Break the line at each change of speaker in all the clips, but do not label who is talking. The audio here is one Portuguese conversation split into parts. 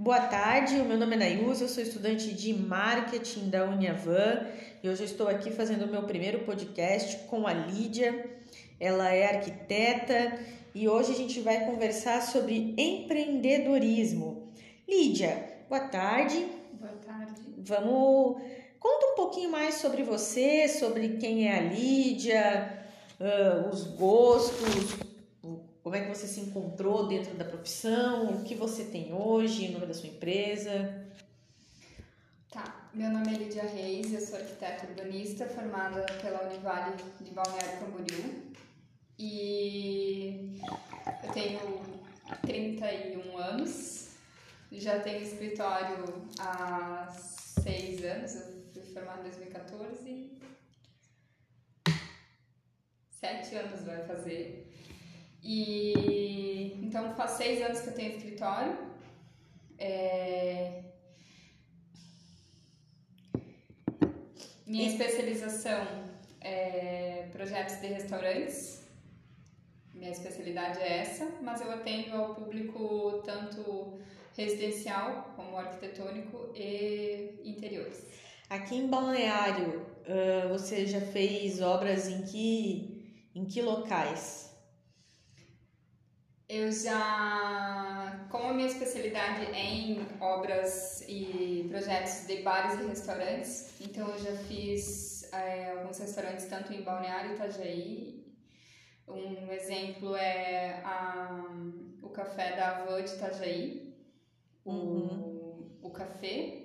Boa tarde, o meu nome é Nayuza, eu sou estudante de marketing da Uniavan e hoje eu estou aqui fazendo o meu primeiro podcast com a Lídia. Ela é arquiteta e hoje a gente vai conversar sobre empreendedorismo. Lídia, boa tarde.
Boa tarde.
Vamos. Conta um pouquinho mais sobre você, sobre quem é a Lídia, uh, os gostos, como é que você se encontrou dentro da profissão, o que você tem hoje, o nome da sua empresa.
Tá, meu nome é Lídia Reis, eu sou arquiteta urbanista formada pela Univale de Balneário Camboriú e eu tenho 31 anos, já tenho escritório há seis anos, eu fui formada em 2014, sete anos vai fazer. E então faz seis anos que eu tenho escritório. É... Minha especialização é projetos de restaurantes. Minha especialidade é essa, mas eu atendo ao público tanto residencial como arquitetônico e interiores.
Aqui em Balneário, você já fez obras em que, em que locais?
Eu já, como a minha especialidade é em obras e projetos de bares e restaurantes, então eu já fiz é, alguns restaurantes tanto em Balneário Itajaí. Um exemplo é a, o café da Avô de Itajaí, uhum. o, o café,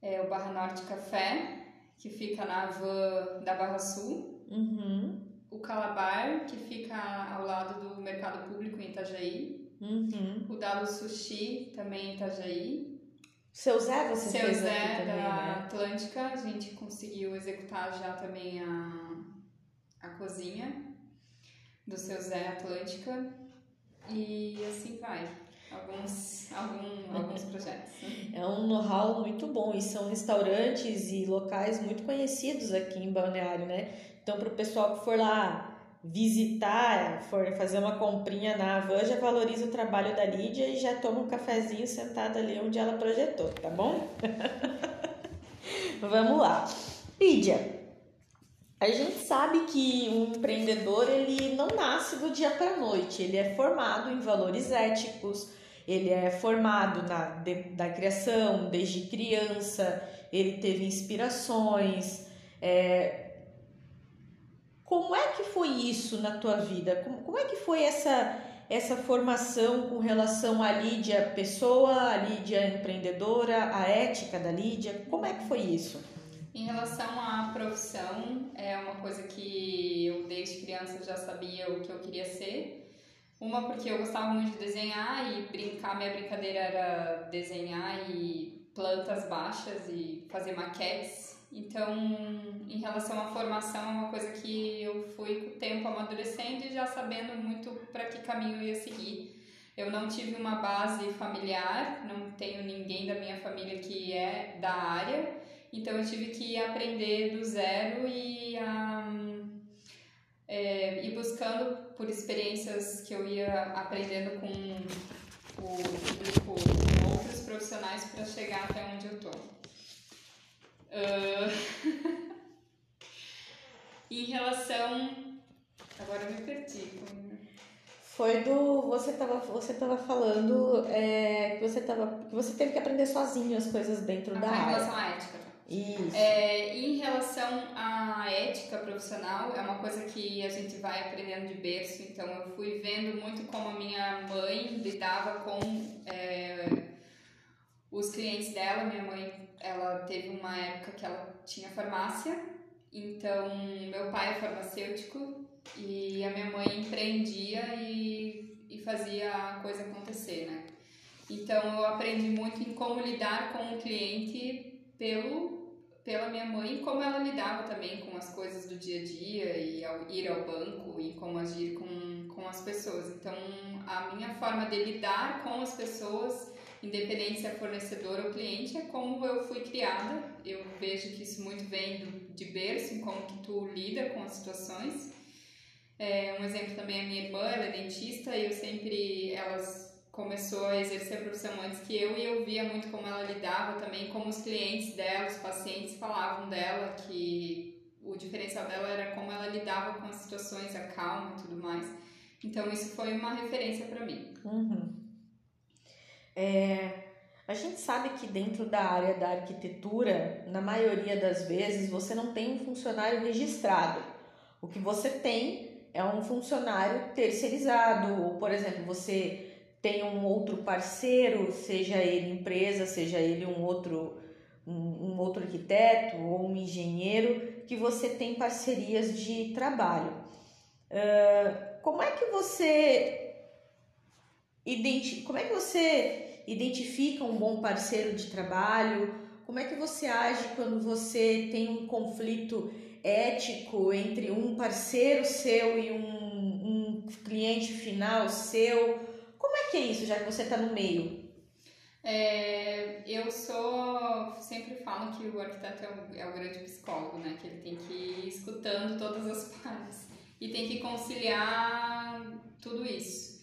é o Barra Norte Café, que fica na Avô da Barra Sul.
Uhum
o Calabar, que fica ao lado do Mercado Público em Itajaí.
Uhum.
O Dalo Sushi, também em Itajaí.
Seu Zé você
Seu
fez
Zé
aqui
da
também, né?
Atlântica, a gente conseguiu executar já também a, a cozinha do Seu Zé Atlântica. E assim vai. Alguns, algum, alguns projetos.
É um know-how muito bom e são restaurantes e locais muito conhecidos aqui em Balneário, né? Então, para o pessoal que for lá visitar, for fazer uma comprinha na Avan, já valoriza o trabalho da Lídia e já toma um cafezinho sentado ali onde ela projetou, tá bom? Vamos lá. Lídia, a gente sabe que um empreendedor ele não nasce do dia para noite, ele é formado em valores éticos, ele é formado na de, da criação desde criança, ele teve inspirações. É, como é que foi isso na tua vida? Como, como é que foi essa essa formação com relação à Lídia pessoa, à Lídia empreendedora, a ética da Lídia? Como é que foi isso?
Em relação à profissão, é uma coisa que eu desde criança já sabia o que eu queria ser. Uma porque eu gostava muito de desenhar e brincar, minha brincadeira era desenhar e plantas baixas e fazer maquetes. Então, em relação à formação, é uma coisa que eu fui com o tempo amadurecendo e já sabendo muito para que caminho ia seguir. Eu não tive uma base familiar, não tenho ninguém da minha família que é da área, então eu tive que aprender do zero e um, é, ir buscando por experiências que eu ia aprendendo com o público, com outros profissionais para chegar até onde eu tô. Uh... em relação. Agora eu me perdi.
Foi do. Você estava você tava falando é, que, você tava, que você teve que aprender sozinho as coisas dentro
ah,
da área.
Em relação à ética.
Isso.
É, em relação à ética profissional, é uma coisa que a gente vai aprendendo de berço, então eu fui vendo muito como a minha mãe lidava com é, os clientes dela. Minha mãe, ela teve uma época que ela tinha farmácia, então meu pai é farmacêutico e a minha mãe empreendia e, e fazia a coisa acontecer, né? Então eu aprendi muito em como lidar com o cliente pelo pela minha mãe como ela lidava também com as coisas do dia a dia e ao ir ao banco e como agir com, com as pessoas. Então, a minha forma de lidar com as pessoas, independente se é fornecedor ou cliente, é como eu fui criada. Eu vejo que isso muito vem do, de berço, em como que tu lida com as situações. É, um exemplo também a minha irmã, ela é dentista e eu sempre, elas começou a exercer a profissão antes que eu e eu via muito como ela lidava também, como os clientes dela, os pacientes falavam dela, que o diferencial dela era como ela lidava com as situações, a calma e tudo mais. Então isso foi uma referência para mim.
Uhum. É, a gente sabe que dentro da área da arquitetura, na maioria das vezes, você não tem um funcionário registrado. O que você tem é um funcionário terceirizado, ou, por exemplo, você tem um outro parceiro, seja ele empresa, seja ele um outro um, outro arquiteto ou um engenheiro, que você tem parcerias de trabalho. Uh, como é que você identi como é que você identifica um bom parceiro de trabalho? Como é que você age quando você tem um conflito ético entre um parceiro seu e um, um cliente final seu? Como é que é isso, já que você está no meio?
É, eu sou. Sempre falo que o arquiteto é o, é o grande psicólogo, né? Que ele tem que ir escutando todas as partes e tem que conciliar tudo isso.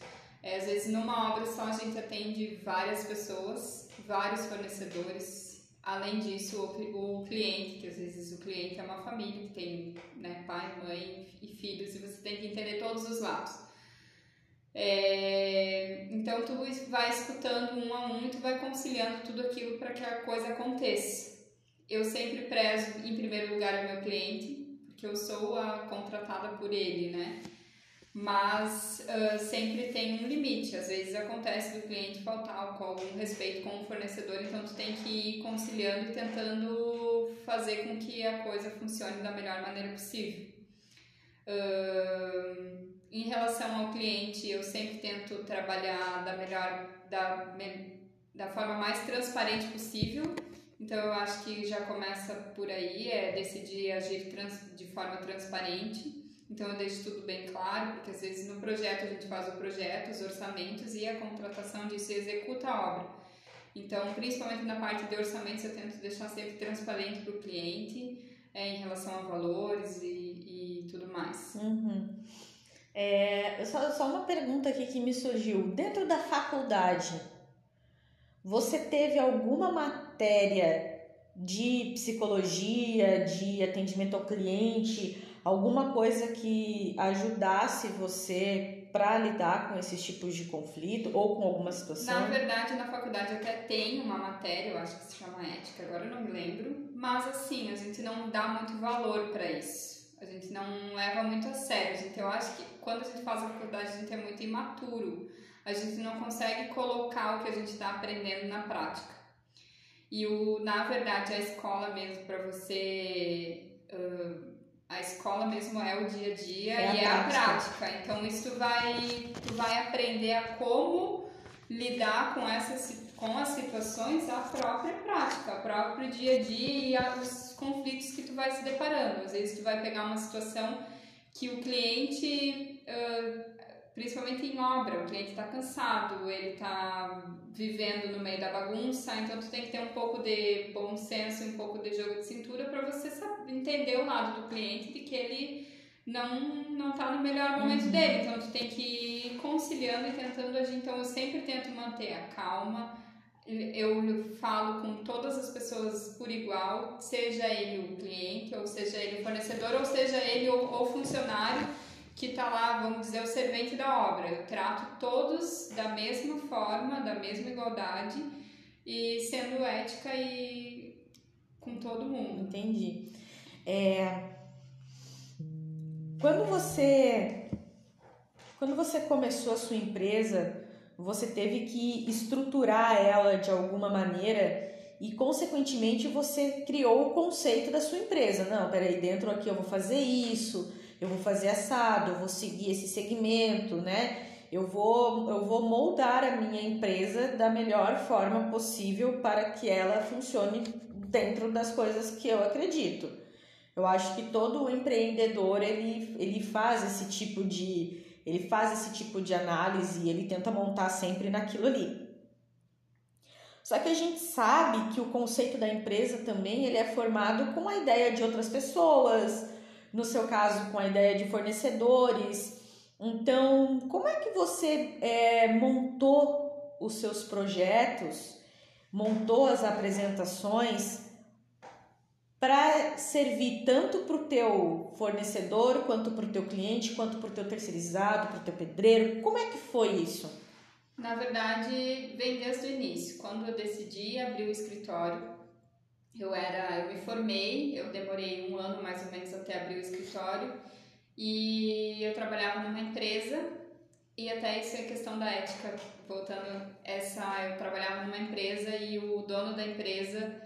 É, às vezes, numa obra só, a gente atende várias pessoas, vários fornecedores. Além disso, o, o cliente, que às vezes o cliente é uma família que tem né, pai, mãe e filhos, e você tem que entender todos os lados. É, então tu vai escutando um a um tu vai conciliando tudo aquilo para que a coisa aconteça. Eu sempre prezo em primeiro lugar o meu cliente, porque eu sou a contratada por ele, né? Mas uh, sempre tem um limite. Às vezes acontece do cliente faltar com algum respeito com o fornecedor, então tu tem que ir conciliando e tentando fazer com que a coisa funcione da melhor maneira possível. Uh, em relação ao cliente, eu sempre tento trabalhar da melhor, da, da forma mais transparente possível. Então eu acho que já começa por aí, é decidir agir trans, de forma transparente. Então eu deixo tudo bem claro, porque às vezes no projeto a gente faz o projeto, os orçamentos e a contratação disso executa a obra. Então, principalmente na parte de orçamentos, eu tento deixar sempre transparente para o cliente é, em relação a valores e, e tudo mais.
Uhum. É, só, só uma pergunta aqui que me surgiu. Dentro da faculdade, você teve alguma matéria de psicologia, de atendimento ao cliente, alguma coisa que ajudasse você para lidar com esses tipos de conflito ou com alguma situação?
Na verdade, na faculdade até tem uma matéria, eu acho que se chama ética, agora eu não me lembro, mas assim, a gente não dá muito valor para isso. A gente não leva muito a sério. Gente, eu acho que quando a gente faz a faculdade, a gente é muito imaturo. A gente não consegue colocar o que a gente está aprendendo na prática. E o, na verdade, a escola mesmo, para você. Uh, a escola mesmo é o dia a dia é e a é prática. a prática. Então, isso tu vai, tu vai aprender a como lidar com essas com as situações a própria prática, o próprio dia a dia e os conflitos que tu vai se deparando. Às vezes tu vai pegar uma situação que o cliente, principalmente em obra, o cliente está cansado, ele está vivendo no meio da bagunça, então tu tem que ter um pouco de bom senso, um pouco de jogo de cintura para você saber, entender o lado do cliente de que ele não não tá no melhor momento uhum. dele, então tu tem que ir conciliando e tentando agir. Então eu sempre tento manter a calma, eu falo com todas as pessoas por igual, seja ele o cliente, ou seja ele o fornecedor, ou seja ele o, o funcionário que está lá, vamos dizer, o servente da obra. Eu trato todos da mesma forma, da mesma igualdade e sendo ética e com todo mundo.
Entendi. É... Quando você quando você começou a sua empresa, você teve que estruturar ela de alguma maneira e, consequentemente, você criou o conceito da sua empresa. Não, peraí, dentro aqui eu vou fazer isso, eu vou fazer assado, eu vou seguir esse segmento, né? Eu vou, eu vou moldar a minha empresa da melhor forma possível para que ela funcione dentro das coisas que eu acredito. Eu acho que todo empreendedor ele, ele faz esse tipo de ele faz esse tipo de análise e ele tenta montar sempre naquilo ali. Só que a gente sabe que o conceito da empresa também ele é formado com a ideia de outras pessoas, no seu caso com a ideia de fornecedores. Então, como é que você é, montou os seus projetos, montou as apresentações para servir tanto para o teu fornecedor, quanto para o teu cliente, quanto para o teu terceirizado, para o teu pedreiro? Como é que foi isso?
Na verdade, vem desde o início. Quando eu decidi abrir o escritório, eu era, eu me formei, eu demorei um ano mais ou menos até abrir o escritório e eu trabalhava numa empresa e até isso é questão da ética, voltando essa, eu trabalhava numa empresa e o dono da empresa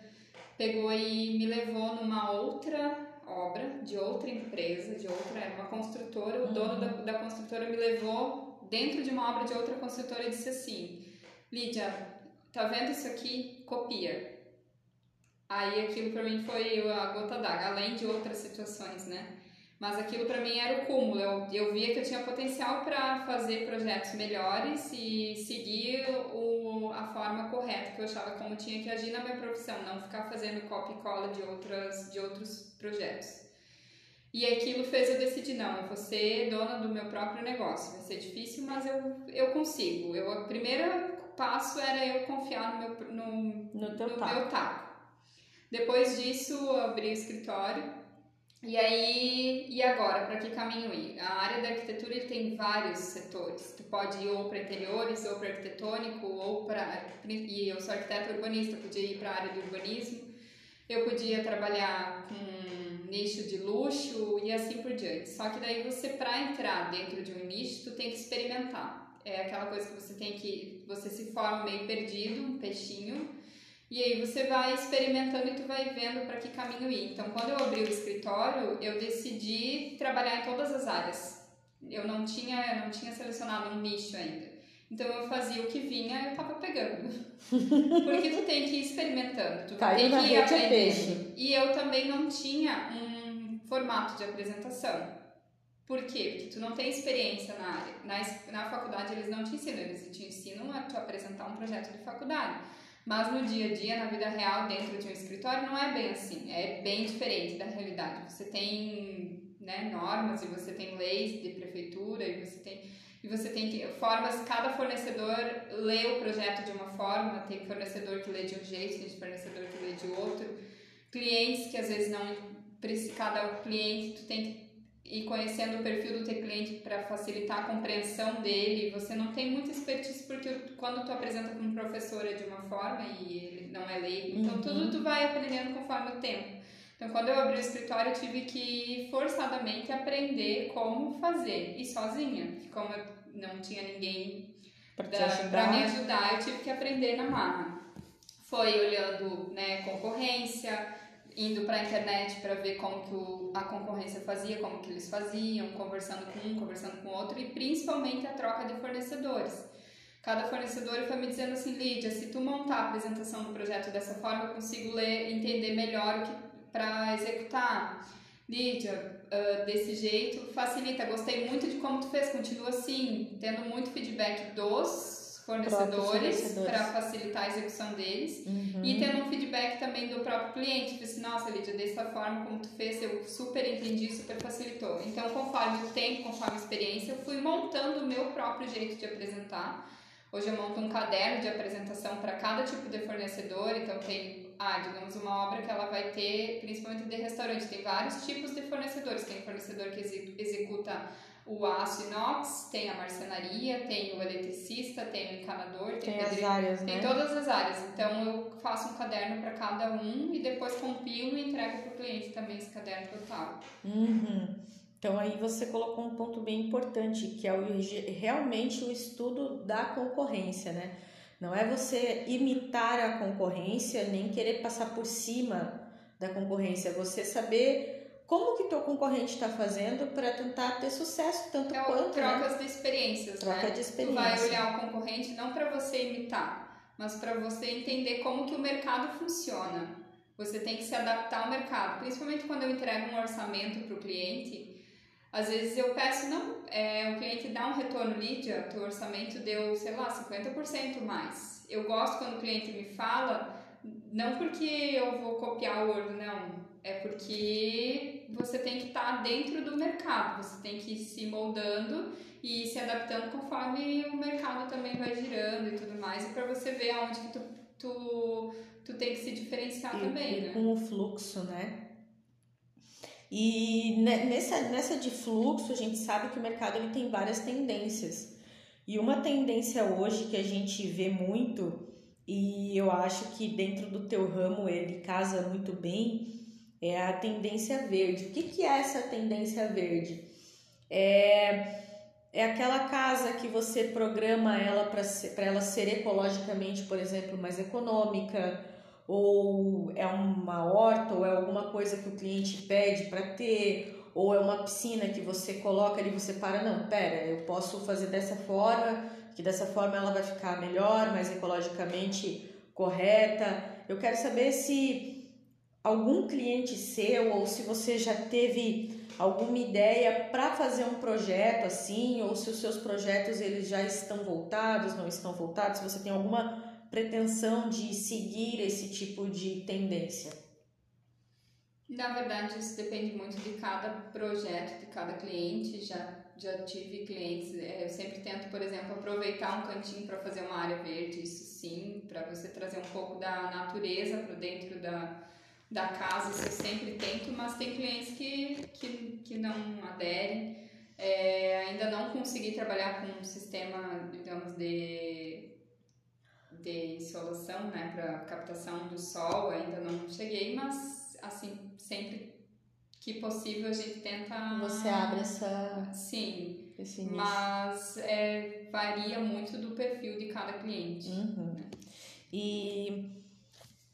pegou e me levou numa outra obra de outra empresa, de outra, era uma construtora, o uhum. dono da, da construtora me levou dentro de uma obra de outra construtora e disse assim: Lídia, tá vendo isso aqui? Copia. Aí aquilo para mim foi a gota d'água, além de outras situações, né? Mas aquilo para mim era o cúmulo. Eu, eu via que eu tinha potencial para fazer projetos melhores e seguir o, a forma correta que eu achava como tinha que agir na minha profissão, não ficar fazendo copy e cola de, outras, de outros projetos. E aquilo fez eu decidir, não, eu vou ser dona do meu próprio negócio. Vai ser difícil, mas eu, eu consigo. Eu, o primeiro passo era eu confiar no meu, no,
no,
no
taco.
meu taco. Depois disso, eu abri o escritório e aí, e agora, para que caminho ir? A área da arquitetura tem vários setores. Tu pode ir ou para interiores, ou para arquitetônico, ou para. E eu sou arquiteta urbanista, podia ir para a área do urbanismo. Eu podia trabalhar com nicho de luxo e assim por diante. Só que daí você, para entrar dentro de um nicho, tu tem que experimentar. É aquela coisa que você tem que. Você se forma meio perdido, um peixinho e aí você vai experimentando e tu vai vendo para que caminho ir. Então, quando eu abri o escritório, eu decidi trabalhar em todas as áreas. Eu não tinha, não tinha selecionado um nicho ainda. Então eu fazia o que vinha, eu tava pegando. Porque tu tem que ir experimentando, tu
Caiu
tem que ir
é
aprendendo. E eu também não tinha um formato de apresentação. Por quê? Porque tu não tem experiência na área. Na, na faculdade eles não te ensinam, eles te ensinam a tu apresentar um projeto de faculdade. Mas no dia a dia, na vida real, dentro de um escritório, não é bem assim. É bem diferente da realidade. Você tem né, normas e você tem leis de prefeitura e você tem e você tem que formas cada fornecedor lê o projeto de uma forma tem fornecedor que lê de um jeito tem fornecedor que lê de outro clientes que às vezes não cada cliente tu tem que e conhecendo o perfil do teu cliente para facilitar a compreensão dele. Você não tem muita expertise porque quando tu apresenta como professora de uma forma e ele não é leigo, então uhum. tudo tu vai aprendendo conforme o tempo. Então, quando eu abri o escritório, eu tive que forçadamente aprender como fazer e sozinha, como eu não tinha ninguém para me ajudar, eu tive que aprender na marra. Foi olhando né, concorrência, indo para a internet para ver como que o, a concorrência fazia, como que eles faziam, conversando com um, conversando com outro e principalmente a troca de fornecedores. Cada fornecedor foi me dizendo assim, Lídia, se tu montar a apresentação do projeto dessa forma, eu consigo ler, entender melhor o que para executar. Lídia, uh, desse jeito facilita. Gostei muito de como tu fez, continua assim, tendo muito feedback dos fornecedores para facilitar a execução deles uhum. e tendo um feedback também do próprio cliente, tipo assim, nossa Lídia, dessa forma como tu fez, eu super entendi, super facilitou. Então, conforme o tempo, conforme a experiência, eu fui montando o meu próprio jeito de apresentar. Hoje eu monto um caderno de apresentação para cada tipo de fornecedor, então tem, ah, digamos, uma obra que ela vai ter, principalmente de restaurante, tem vários tipos de fornecedores. Tem fornecedor que executa o aço inox, tem a marcenaria, tem o eletricista, tem o encanador, tem,
tem as áreas,
tem
né?
todas as áreas. Então eu faço um caderno para cada um e depois compilo e entrego para o cliente também esse caderno total.
Uhum. Então aí você colocou um ponto bem importante, que é o, realmente o estudo da concorrência, né? Não é você imitar a concorrência, nem querer passar por cima da concorrência, é você saber como que teu concorrente está fazendo para tentar ter sucesso tanto
é
quanto
né? trocas né? de experiências
troca
né?
de experiência
tu vai olhar o concorrente não para você imitar mas para você entender como que o mercado funciona você tem que se adaptar ao mercado principalmente quando eu entrego um orçamento para o cliente às vezes eu peço não é, o cliente dá um retorno Lídia teu orçamento deu sei lá 50% mais eu gosto quando o cliente me fala Não porque eu vou copiar o Word, não. É porque você tem que estar tá dentro do mercado, você tem que ir se moldando e se adaptando conforme o mercado também vai girando e tudo mais, e para você ver aonde que tu, tu, tu tem que se diferenciar
e,
também,
e
né?
Com o fluxo, né? E nessa, nessa de fluxo, a gente sabe que o mercado ele tem várias tendências. E uma tendência hoje que a gente vê muito, e eu acho que dentro do teu ramo ele casa muito bem, é a tendência verde. O que, que é essa tendência verde? É, é aquela casa que você programa ela para ela ser ecologicamente, por exemplo, mais econômica, ou é uma horta, ou é alguma coisa que o cliente pede para ter, ou é uma piscina que você coloca ali, você para, não, pera, eu posso fazer dessa forma, que dessa forma ela vai ficar melhor, mais ecologicamente correta. Eu quero saber se algum cliente seu ou se você já teve alguma ideia para fazer um projeto assim, ou se os seus projetos eles já estão voltados, não estão voltados, se você tem alguma pretensão de seguir esse tipo de tendência?
Na verdade, isso depende muito de cada projeto, de cada cliente. Já, já tive clientes, é, eu sempre tento, por exemplo, aproveitar um cantinho para fazer uma área verde, isso sim, para você trazer um pouco da natureza para dentro da, da casa, isso eu sempre tento, mas tem clientes que, que, que não aderem. É, ainda não consegui trabalhar com um sistema, digamos, de de insolação, né, para captação do sol, ainda não cheguei, mas assim, sempre que possível a gente tenta
Você abre essa
Sim.
Esse
mas é, varia muito do perfil de cada cliente.
Uhum. Né? E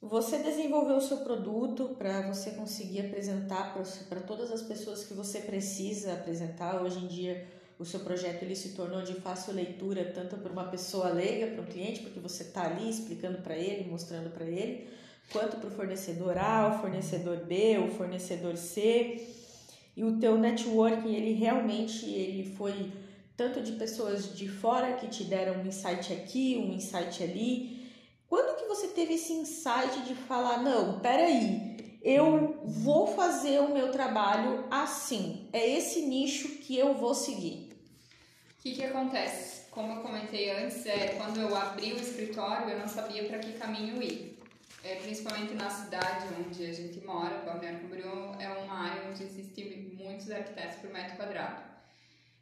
você desenvolveu o seu produto para você conseguir apresentar para todas as pessoas que você precisa apresentar. Hoje em dia, o seu projeto ele se tornou de fácil leitura tanto para uma pessoa leiga, para um cliente, porque você está ali explicando para ele, mostrando para ele, quanto para o fornecedor A, o fornecedor B, o fornecedor C. E o teu networking, ele realmente ele foi tanto de pessoas de fora que te deram um insight aqui, um insight ali. Quando que você teve esse insight de falar, não, peraí, eu vou fazer o meu trabalho assim, é esse nicho que eu vou seguir?
O que, que acontece? Como eu comentei antes, é, quando eu abri o escritório, eu não sabia para que caminho ir. É, principalmente na cidade onde a gente mora, Balneário Camboriú é uma área onde existem muitos arquitetos por metro quadrado.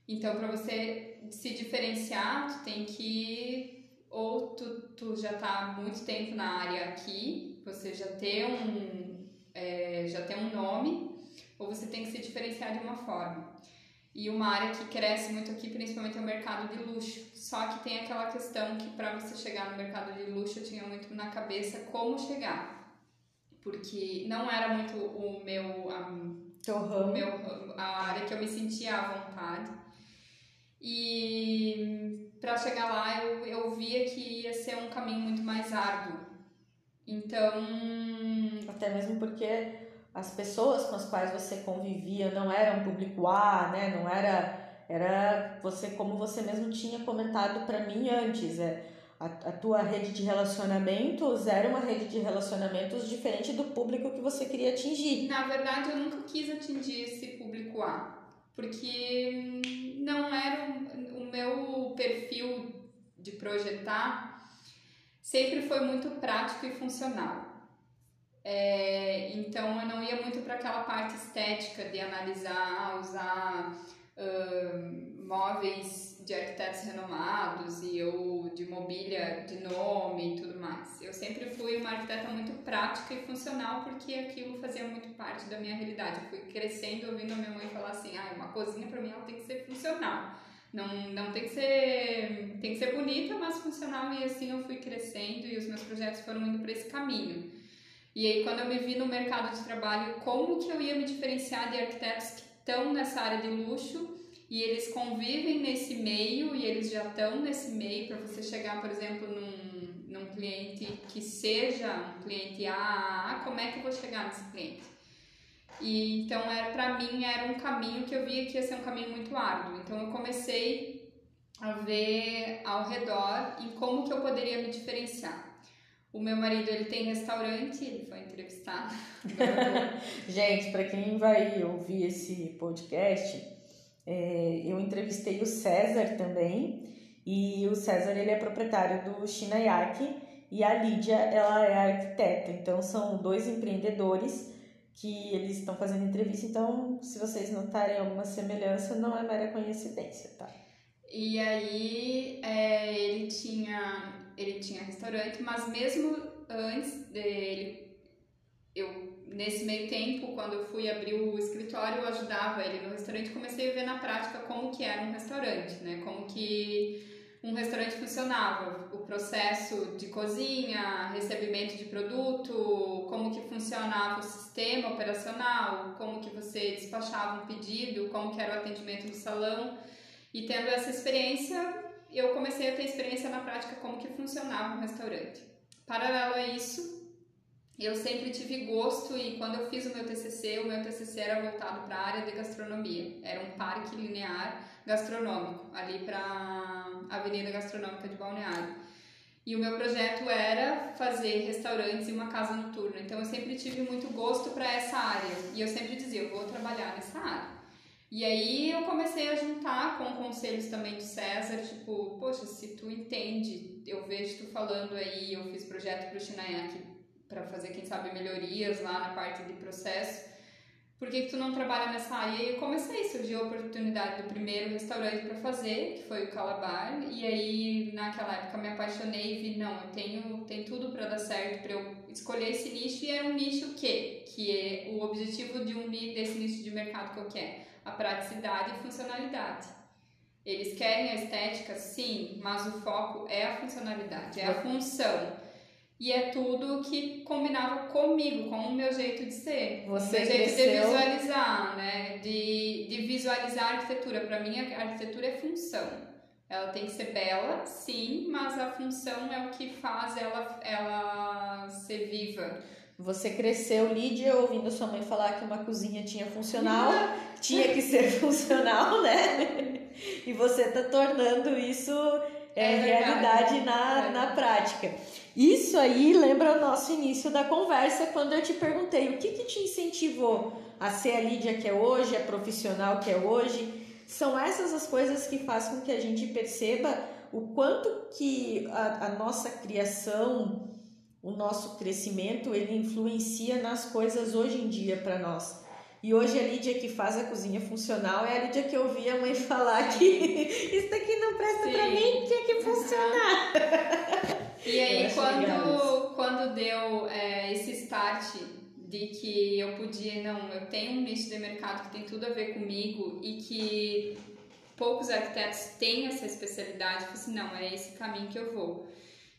Então, para você se diferenciar, tu tem que ou tu, tu já está há muito tempo na área aqui, você já tem um é, já tem um nome, ou você tem que se diferenciar de uma forma. E uma área que cresce muito aqui, principalmente, é o mercado de luxo. Só que tem aquela questão que para você chegar no mercado de luxo, eu tinha muito na cabeça como chegar. Porque não era muito o meu. A, meu, a área que eu me sentia à vontade. E para chegar lá, eu, eu via que ia ser um caminho muito mais árduo. Então.
Até mesmo porque as pessoas com as quais você convivia não eram público A, né? Não era era você como você mesmo tinha comentado para mim antes, é a, a tua rede de relacionamentos era uma rede de relacionamentos diferente do público que você queria atingir.
Na verdade, eu nunca quis atingir esse público A, porque não era meu perfil de projetar sempre foi muito prático e funcional. É, então eu não ia muito para aquela parte estética de analisar, usar uh, móveis de arquitetos renomados e eu de mobília de nome e tudo mais. Eu sempre fui uma arquiteta muito prática e funcional porque aquilo fazia muito parte da minha realidade. Eu fui crescendo ouvindo a minha mãe falar assim: ah, uma cozinha para mim ela tem que ser funcional. Não, não tem que ser tem que ser bonita, mas funcional e assim eu fui crescendo e os meus projetos foram indo para esse caminho. E aí, quando eu me vi no mercado de trabalho, como que eu ia me diferenciar de arquitetos que estão nessa área de luxo e eles convivem nesse meio e eles já estão nesse meio para você chegar, por exemplo, num, num cliente que seja um cliente A, como é que eu vou chegar nesse cliente? E então era para mim era um caminho que eu via que ia ser um caminho muito árduo. Então eu comecei a ver ao redor em como que eu poderia me diferenciar. O meu marido, ele tem restaurante, ele foi entrevistado.
Gente, para quem vai ouvir esse podcast, é, eu entrevistei o César também, e o César, ele é proprietário do Shinayaki, e a Lídia, ela é arquiteta. Então, são dois empreendedores que eles estão fazendo entrevista. Então, se vocês notarem alguma semelhança, não é mera coincidência, tá?
E aí, é, ele tinha ele tinha restaurante, mas mesmo antes dele, eu nesse meio tempo, quando eu fui abrir o escritório, eu ajudava ele no restaurante, comecei a ver na prática como que era um restaurante, né? Como que um restaurante funcionava, o processo de cozinha, recebimento de produto, como que funcionava o sistema operacional, como que você despachava um pedido, como que era o atendimento no salão. E tendo essa experiência, eu comecei a ter experiência na prática como que funcionava um restaurante. Paralelo a isso, eu sempre tive gosto e quando eu fiz o meu TCC, o meu TCC era voltado para a área de gastronomia. Era um parque linear gastronômico, ali para Avenida Gastronômica de Balneário. E o meu projeto era fazer restaurantes e uma casa noturna. Então eu sempre tive muito gosto para essa área. E eu sempre dizia, eu vou trabalhar nessa área. E aí eu comecei a juntar com conselhos também do César, tipo, poxa, se tu entende, eu vejo tu falando aí, eu fiz projeto pro Chinayak para fazer, quem sabe, melhorias lá na parte de processo. Por que, que tu não trabalha nessa área? E aí eu comecei, surgiu a oportunidade do primeiro restaurante para fazer, que foi o Calabar, e aí naquela época me apaixonei e vi, não, eu tenho, tem tudo para dar certo, para eu escolher esse nicho, e era um nicho que, que é o objetivo de um desse nicho de mercado que eu quero a praticidade e funcionalidade. Eles querem a estética, sim, mas o foco é a funcionalidade, é a função. E é tudo que combinava comigo, com o meu jeito de ser,
Você
o meu jeito
cresceu...
de visualizar, né? De, de visualizar a arquitetura. Para mim, a arquitetura é função. Ela tem que ser bela, sim, mas a função é o que faz ela, ela ser viva.
Você cresceu, Lídia, ouvindo sua mãe falar que uma cozinha tinha funcional, tinha que ser funcional, né? E você tá tornando isso é,
É
realidade
verdade.
na,
É.
na prática. Isso aí lembra o nosso início da conversa, quando eu te perguntei o que, que te incentivou a ser a Lídia que é hoje, a profissional que é hoje. São essas as coisas que fazem com que a gente perceba o quanto que a, a nossa criação, o nosso crescimento, ele influencia nas coisas hoje em dia para nós. E hoje a Lídia que faz a cozinha funcional é a Lídia que eu ouvi a mãe falar que isso daqui não presta para mim, tinha que funcionar.
E aí, quando, quando deu é, esse start de que eu podia, não, eu tenho um nicho de mercado que tem tudo a ver comigo e que poucos arquitetos têm essa especialidade, eu falei assim, não, é esse caminho que eu vou.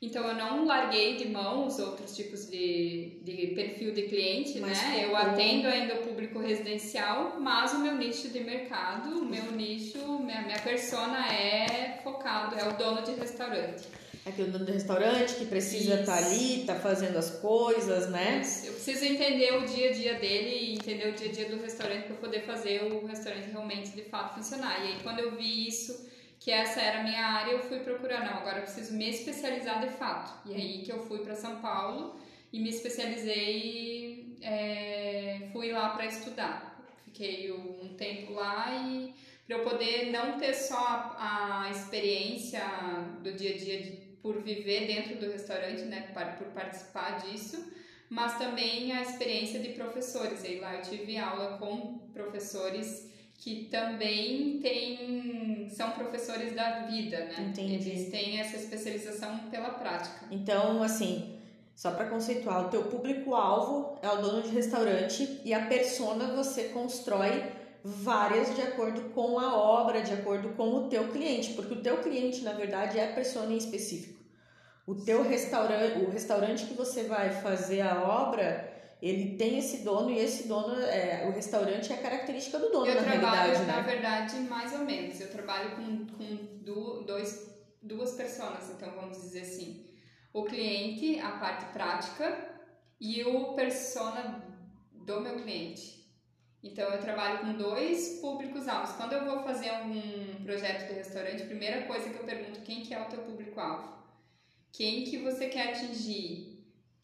Então, eu não larguei de mão os outros tipos de, de perfil de cliente,
Mas
né? Eu atendo ainda o público residencial, mas o meu nicho de mercado, o meu nicho, minha, minha persona é focado, é o dono de restaurante.
Aquele dono do restaurante que precisa estar ali, tá fazendo as coisas, né?
Eu preciso entender o dia a dia dele e entender o dia a dia do restaurante para poder fazer o restaurante realmente de fato funcionar. E aí quando eu vi isso, que essa era a minha área, eu fui procurar, não, agora eu preciso me especializar de fato. E aí que eu fui para São Paulo e me especializei, é, fui lá para estudar. Fiquei um tempo lá e para eu poder não ter só a, a experiência do dia a dia de, por viver dentro do restaurante, né, por participar disso, mas também a experiência de professores. E lá eu tive aula com professores que também têm, são professores da vida, né?
Entendi.
Eles têm essa especialização pela prática.
Então, assim, só para conceituar, o teu público-alvo é o dono de restaurante e a persona você constrói várias de acordo com a obra, de acordo com o teu cliente, porque o teu cliente, na verdade, é a persona em específico. O teu restaurante, o restaurante que você vai fazer a obra, ele tem esse dono e esse dono, é, o restaurante é a característica do dono,
eu
na
trabalho,
realidade,
na
né?
verdade, mais ou menos. Eu trabalho com, com dois, duas pessoas, então vamos dizer assim. O cliente, a parte prática, e o persona do meu cliente. Então eu trabalho com dois públicos-alvos. Quando eu vou fazer um projeto de restaurante, a primeira coisa que eu pergunto quem que é o teu público-alvo? Quem que você quer atingir?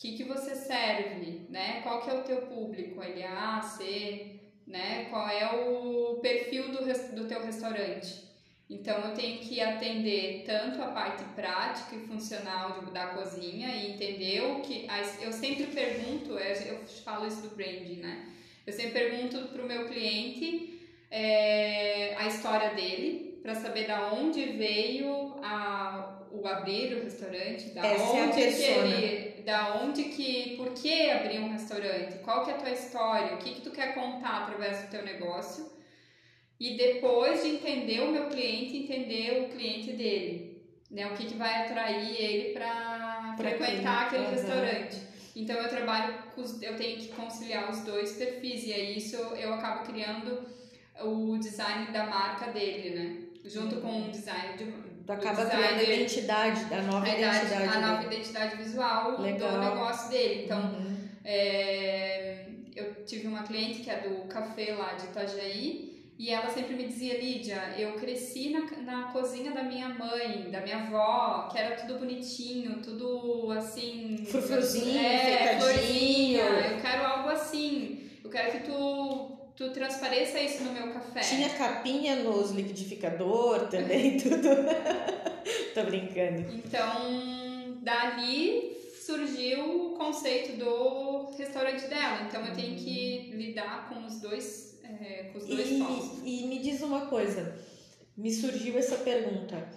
que, que você serve, né? Qual que é o teu público? Ele é A, C, né? Qual é o perfil do, do teu restaurante? Então eu tenho que atender tanto a parte prática e funcional da cozinha e entender o que. Eu sempre pergunto, é, eu falo isso do branding, né? Eu sempre pergunto para o meu cliente é, a história dele, para saber da onde veio a, o abrir o restaurante, da
Essa
onde
é
que ele, da onde que, por que abrir um restaurante, qual que é a tua história, o que que tu quer contar através do teu negócio e depois de entender o meu cliente, entender o cliente dele, né? O que, que vai atrair ele para frequentar aquele uhum. restaurante. Então eu trabalho, eu tenho que conciliar os dois perfis e aí isso eu acabo criando o design da marca dele, né? Junto com o design de,
Tu acaba criando a identidade, a nova a identidade.
A nova identidade visual Legal. do negócio dele. Então, uhum. é, eu tive uma cliente que é do café lá de Itajaí e ela sempre me dizia, Lídia, eu cresci na, na cozinha da minha mãe, da minha avó, que era tudo bonitinho, tudo assim.
Frufruzinho, é.
Eu quero algo assim. Eu quero que tu, tu transpareça isso no meu café.
Tinha capinha nos liquidificador também, tudo. Tô brincando.
Então, dali surgiu o conceito do restaurante dela. Então eu tenho que lidar com os dois é, com os dois
e, E me diz uma coisa, me surgiu essa pergunta.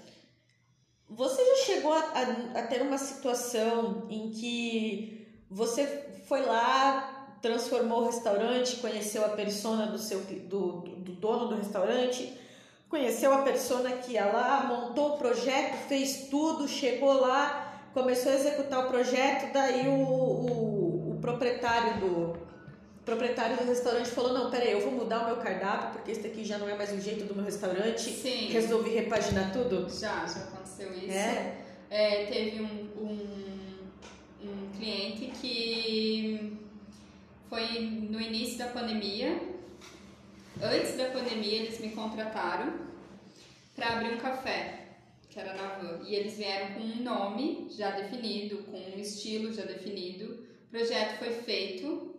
Você já chegou a, a, a ter uma situação em que você foi lá, transformou o restaurante, conheceu a persona do seu do, do, do dono do restaurante, conheceu a persona que ia lá, montou o projeto, fez tudo, chegou lá, começou a executar o projeto, daí o, o, o proprietário do, proprietário do restaurante falou: Não, peraí, eu vou mudar o meu cardápio porque esse daqui já não é mais o jeito do meu restaurante.
Sim.
Resolvi repaginar tudo?
Já, já aconteceu isso. É? É, teve um, um, um cliente que foi no início da pandemia. Antes da pandemia, eles me contrataram para abrir um café, que era na van. E eles vieram com um nome já definido, com um estilo já definido. O projeto foi feito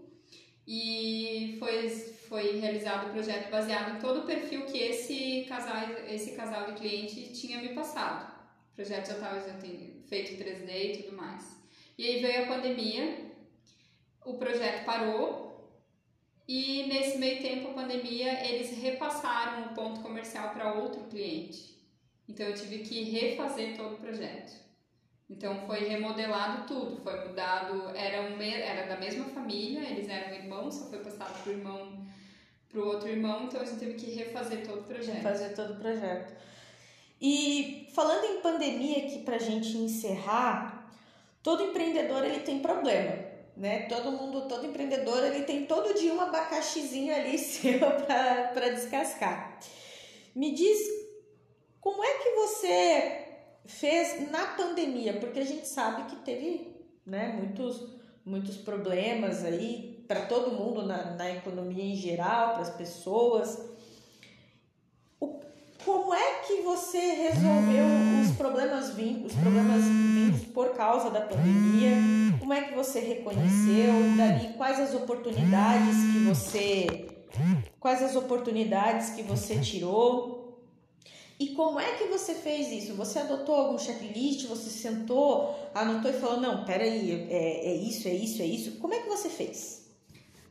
e foi, foi realizado o projeto baseado em todo o perfil que esse casal, esse casal de cliente tinha me passado. O projeto já estava feito em 3D e tudo mais. E aí veio a pandemia, o projeto parou e nesse meio tempo a pandemia eles repassaram o ponto comercial para outro cliente. Então eu tive que refazer todo o projeto. Então foi remodelado tudo, foi mudado, era, um, era da mesma família, eles eram irmãos, só foi passado pro irmão pro outro irmão, então a gente teve que refazer todo o projeto.
Fazer todo o projeto. E falando em pandemia aqui pra gente encerrar, todo empreendedor ele tem problema, né? Todo mundo, todo empreendedor ele tem todo dia um abacaxizinho ali seu para descascar. Me diz como é que você fez na pandemia, porque a gente sabe que teve né, muitos, muitos problemas aí para todo mundo na, na economia em geral, para as pessoas. Como é que você resolveu os problemas vindos, os problemas vindos por causa da pandemia? Como é que você reconheceu dali quais as oportunidades que você quais as oportunidades que você tirou? E como é que você fez isso? Você adotou algum checklist? Você sentou, anotou e falou: não, peraí, é, é isso, é isso, é isso. Como é que você fez?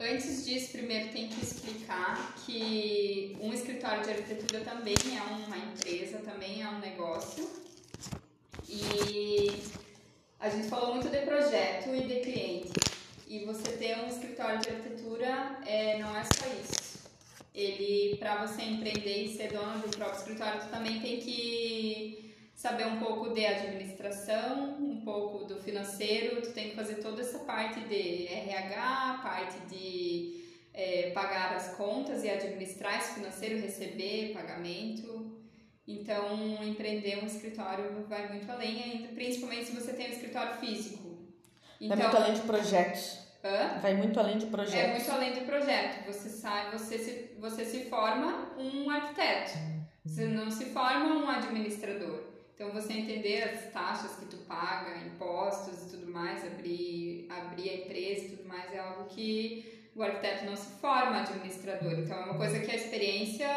Antes disso, primeiro tem que explicar que um escritório de arquitetura também é uma empresa, também é um negócio. E a gente falou muito de projeto e de cliente. E você ter um escritório de arquitetura é, não é só isso ele para você empreender e ser dono do próprio escritório, tu também tem que saber um pouco de administração, um pouco do financeiro, tu tem que fazer toda essa parte de RH, parte de é, pagar as contas e administrar esse financeiro, receber pagamento. Então, empreender um escritório vai muito além, ainda, principalmente se você tem um escritório físico.
Então, vai muito além de projetos.
Hã?
Vai muito além de projeto.
É muito além do projeto. Você sai, você se, você se forma um arquiteto. Você não se forma um administrador. Então você entender as taxas que tu paga, impostos e tudo mais, abrir, abrir a empresa e tudo mais é algo que o arquiteto não se forma administrador. Então é uma coisa que a experiência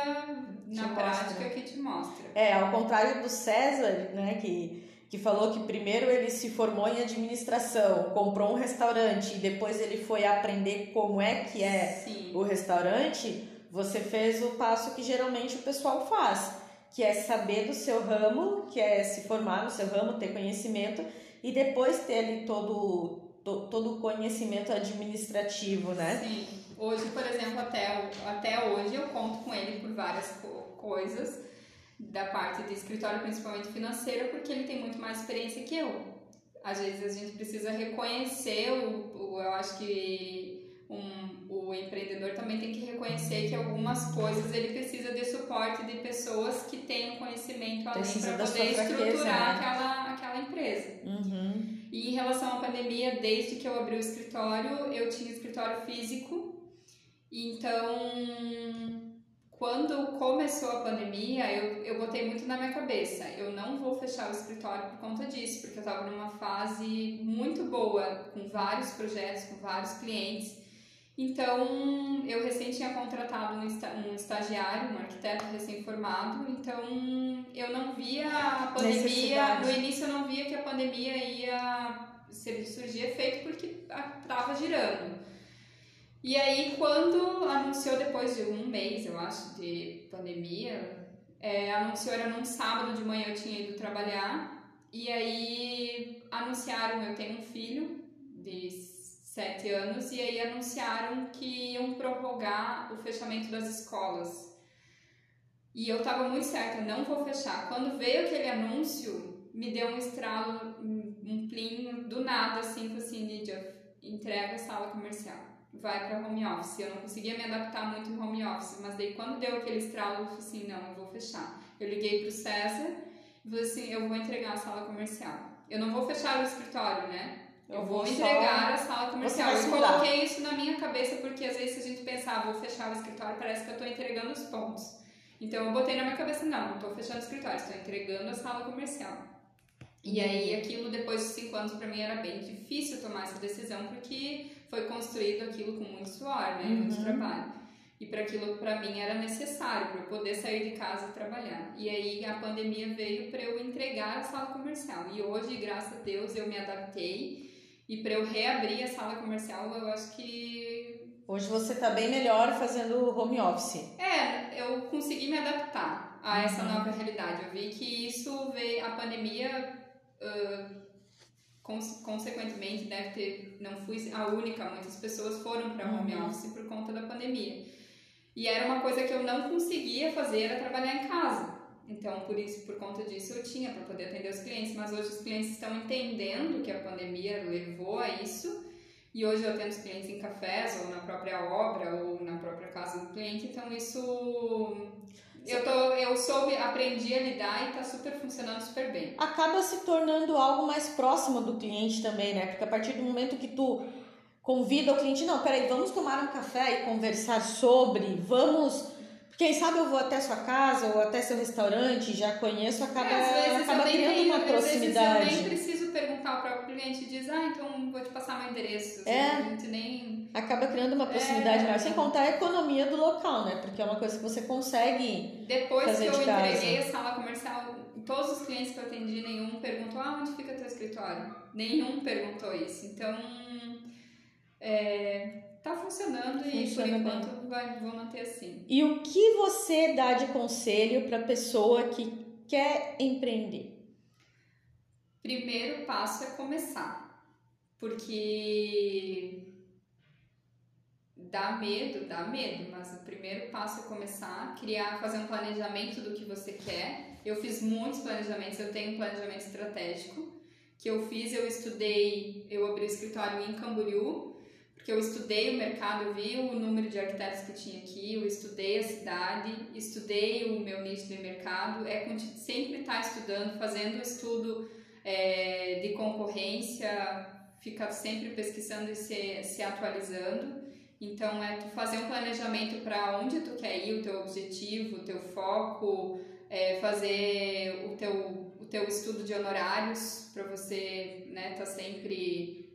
na prática mostra. que te mostra.
É, ao contrário do César, né, que que falou que primeiro ele se formou em administração, comprou um restaurante e depois ele foi aprender como é que é Sim. o restaurante, você fez o passo que geralmente o pessoal faz, que é saber do seu ramo, que é se formar no seu ramo, ter conhecimento e depois ter ali todo todo o conhecimento administrativo, né?
Sim. Hoje, por exemplo, até, até hoje eu conto com ele por várias coisas da parte de escritório, principalmente financeira, porque ele tem muito mais experiência que eu. Às vezes a gente precisa reconhecer, o, o eu acho que um, empreendedor também tem que reconhecer que algumas coisas ele precisa de suporte de pessoas que tenham conhecimento além para poder estruturar né? aquela, aquela empresa.
Uhum.
E em relação à pandemia, desde que eu abri o escritório, eu tinha escritório físico, então quando começou a pandemia, eu, eu botei muito na minha cabeça, eu não vou fechar o escritório por conta disso, porque eu estava numa fase muito boa, com vários projetos, com vários clientes. Então, eu recém tinha contratado um, estagiário, um arquiteto recém-formado, então eu não via a pandemia, no início eu não via que a pandemia ia surgir efeito porque estava girando. E aí, quando anunciou depois de um mês, eu acho, de pandemia, é, anunciou era num sábado de manhã eu tinha ido trabalhar. E aí anunciaram, eu tenho um filho de sete anos, e aí anunciaram que iam prorrogar o fechamento das escolas. E eu tava muito certa, não vou fechar. Quando veio aquele anúncio, me deu um estralo, um plim do nada, assim, assim, Lídia, entrega a sala comercial vai para home office. Eu não conseguia me adaptar muito em home office, mas daí quando deu aquele estralo, eu falei assim, não, eu vou fechar. Eu liguei pro César e falei assim, eu vou entregar a sala comercial. Eu não vou fechar o escritório, né? Eu, eu vou, entregar a sala comercial. Eu coloquei isso na minha cabeça porque às vezes a gente pensava, ah, vou fechar o escritório, parece que eu estou entregando os pontos. Então eu botei na minha cabeça, não, não estou fechando o escritório, estou entregando a sala comercial. E aí aquilo depois de cinco anos para mim era bem difícil tomar essa decisão porque foi construído aquilo com muito suor, né? Uhum. Muito trabalho. E para aquilo para mim era necessário para eu poder sair de casa e trabalhar. E aí a pandemia veio para eu entregar a sala comercial. E hoje, graças a Deus, eu me adaptei e para eu reabrir a sala comercial, eu acho que
Hoje você está bem melhor fazendo home office.
É, eu consegui me adaptar a essa uhum. nova realidade. Eu vi que isso veio, a pandemia uh, consequentemente deve ter não fui a única muitas pessoas foram para home uhum. office por conta da pandemia e era uma coisa que eu não conseguia fazer era trabalhar em casa então por isso por conta disso eu tinha para poder atender os clientes mas hoje os clientes estão entendendo que a pandemia levou a isso e hoje eu atendo os clientes em cafés ou na própria obra ou na própria casa do cliente então isso eu, tô, eu soube, aprendi a lidar e tá super funcionando super bem.
Acaba se tornando algo mais próximo do cliente também, né? Porque a partir do momento que tu convida o cliente, não, peraí, vamos tomar um café e conversar sobre, vamos quem sabe eu vou até sua casa ou até seu restaurante, já conheço, acaba, é, acaba criando uma proximidade.
Às vezes eu nem preciso perguntar ao próprio cliente diz, ah, então vou te passar meu endereço.
É.
A gente nem...
Acaba criando uma proximidade é, maior, sem contar a economia do local, né? Porque é uma coisa que você consegue
Depois
fazer
que eu
de casa.
entreguei a sala comercial, todos os clientes que eu atendi, nenhum perguntou, ah, onde fica teu escritório? Nenhum perguntou isso. Então, é, tá funcionando Funciona e por enquanto vai, vou manter assim.
E o que você dá de conselho para pessoa que quer empreender?
Primeiro passo é começar, porque dá medo, dá medo, mas o primeiro passo é começar, criar, fazer um planejamento do que você quer. Eu fiz muitos planejamentos, eu tenho um planejamento estratégico que eu fiz, eu estudei, eu abri o escritório em Camboriú, porque eu estudei o mercado, eu vi o número de arquitetos que tinha aqui, eu estudei a cidade, estudei o meu nicho de mercado, é sempre estar tá estudando, fazendo estudo é, de concorrência, ficar sempre pesquisando e se, se atualizando. Então é tu fazer um planejamento para onde tu quer ir, o teu objetivo, o teu foco, é, fazer o teu, o teu estudo de honorários para você, né, tá sempre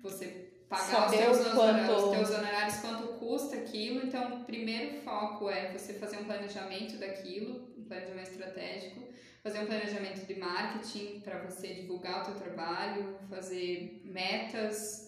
você pagar os teus, quanto... os teus honorários, quanto custa aquilo. Então, o primeiro foco é você fazer um planejamento daquilo, um planejamento estratégico, fazer um planejamento de marketing para você divulgar o teu trabalho, fazer metas,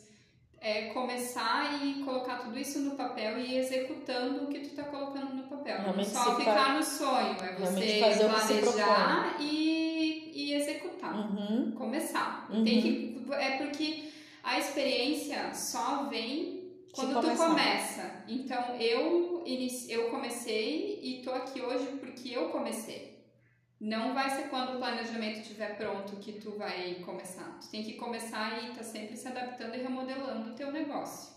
é começar e colocar tudo isso no papel e ir executando o que tu tá colocando no papel. Realmente não só ficar no sonho, é você planejar e, e executar. Uhum. Começar. Uhum. Tem que, é porque a experiência só vem quando tu começa. Então eu, eu comecei e tô aqui hoje porque eu comecei. Não vai ser quando o planejamento estiver pronto que tu vai começar. Tu tem que começar e tá sempre se adaptando e remodelando o teu negócio.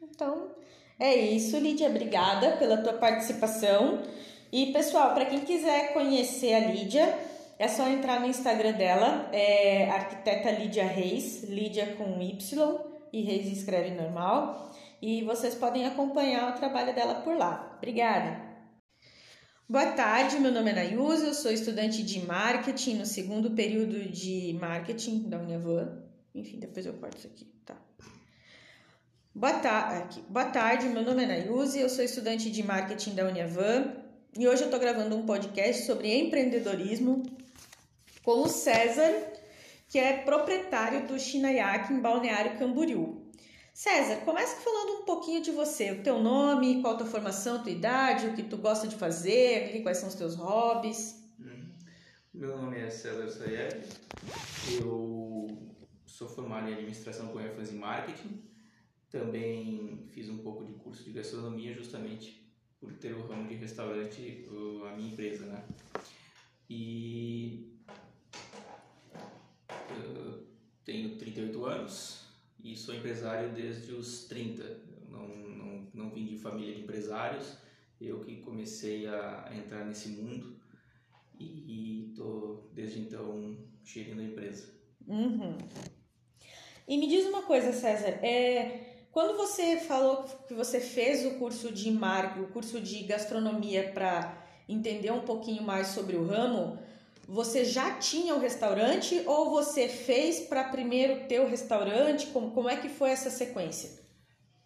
Então, é isso, Lídia. Obrigada pela tua participação. E, pessoal, para quem quiser conhecer a Lídia, é só entrar no Instagram dela, é arquiteta Lídia Reis, Lídia com Y e Reis escreve normal. E vocês podem acompanhar o trabalho dela por lá. Obrigada! Boa tarde, meu nome é Nayuza, eu sou estudante de marketing no segundo período de marketing da Univan. Enfim, depois eu corto isso aqui, tá? Boa, ta aqui. Boa tarde, meu nome é Nayuzi, eu sou estudante de marketing da Univan e hoje eu tô gravando um podcast sobre empreendedorismo com o César, que é proprietário do Chinayak em Balneário Camboriú. César, começa falando um pouquinho de você, o teu nome, qual a tua formação, tua idade, o que tu gosta de fazer, quais são os teus hobbies.
Hum. Meu nome é César Sayed, eu sou formado em administração com ênfase em marketing, também fiz um pouco de curso de gastronomia justamente por ter o ramo de restaurante, a minha empresa, né? E tenho 38 anos, e sou empresário desde os 30. Não, não, não vim de família de empresários, eu que comecei a entrar nesse mundo e estou desde então gerindo a empresa.
Uhum. E me diz uma coisa, César, é, quando você falou que você fez o curso de marketing, o curso de gastronomia para entender um pouquinho mais sobre o ramo, você já tinha o restaurante ou você fez para primeiro ter o restaurante? Como, como é que foi essa sequência?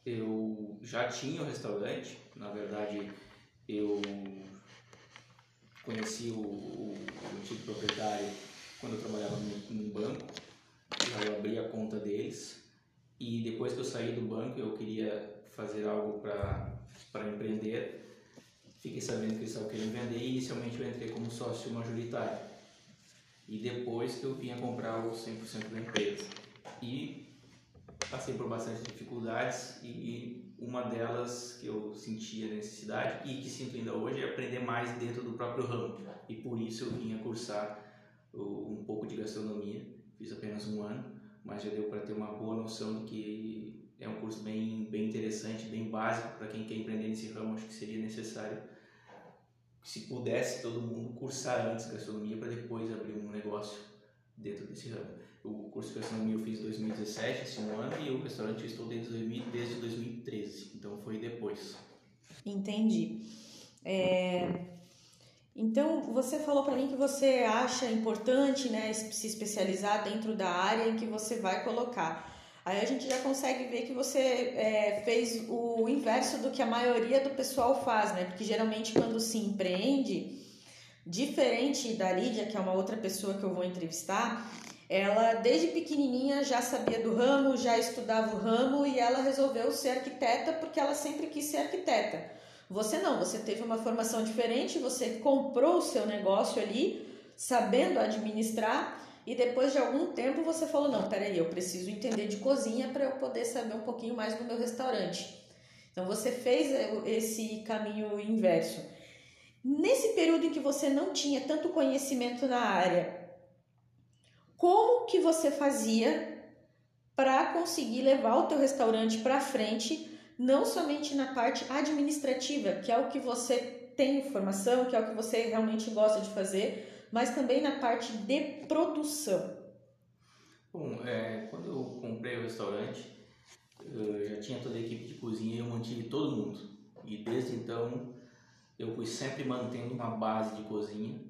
Eu já tinha o restaurante, na verdade eu conheci o, o, o antigo proprietário quando eu trabalhava num, banco, eu abri a conta deles e depois que eu saí do banco eu queria fazer algo para empreender fiquei sabendo que eles estavam querendo vender e inicialmente eu entrei como sócio majoritário e depois que eu vinha comprar o 100% da empresa. E passei por bastante dificuldades e uma delas que eu sentia necessidade e que sinto ainda hoje é aprender mais dentro do próprio ramo. E por isso eu vinha cursar um pouco de gastronomia, fiz apenas um ano, mas já deu para ter uma boa noção de que é um curso bem, bem interessante, bem básico para quem quer empreender nesse ramo, acho que seria necessário se pudesse todo mundo cursar antes gastronomia para depois abrir um negócio dentro desse ramo. O curso de gastronomia eu fiz em 2017, esse um ano, e o restaurante eu estou desde, desde 2013, então foi depois.
Entendi. É... Então, você falou para mim que você acha importante né, se especializar dentro da área em que você vai colocar. Aí a gente já consegue ver que você é, fez o inverso do que a maioria do pessoal faz, né? Porque geralmente quando se empreende, diferente da Lídia, que é uma outra pessoa que eu vou entrevistar, ela desde pequenininha já sabia do ramo, já estudava o ramo e ela resolveu ser arquiteta porque ela sempre quis ser arquiteta. Você não, você teve uma formação diferente, você comprou o seu negócio ali, sabendo administrar e depois de algum tempo você falou: não, peraí, eu preciso entender de cozinha para eu poder saber um pouquinho mais do meu restaurante. Então você fez esse caminho inverso. Nesse período em que você não tinha tanto conhecimento na área, como que você fazia para conseguir levar o teu restaurante para frente, não somente na parte administrativa, que é o que você tem formação, que é o que você realmente gosta de fazer, mas também na parte de produção.
Bom, é, quando eu comprei o restaurante, eu já tinha toda a equipe de cozinha e eu mantive todo mundo. E desde então eu fui sempre mantendo uma base de cozinha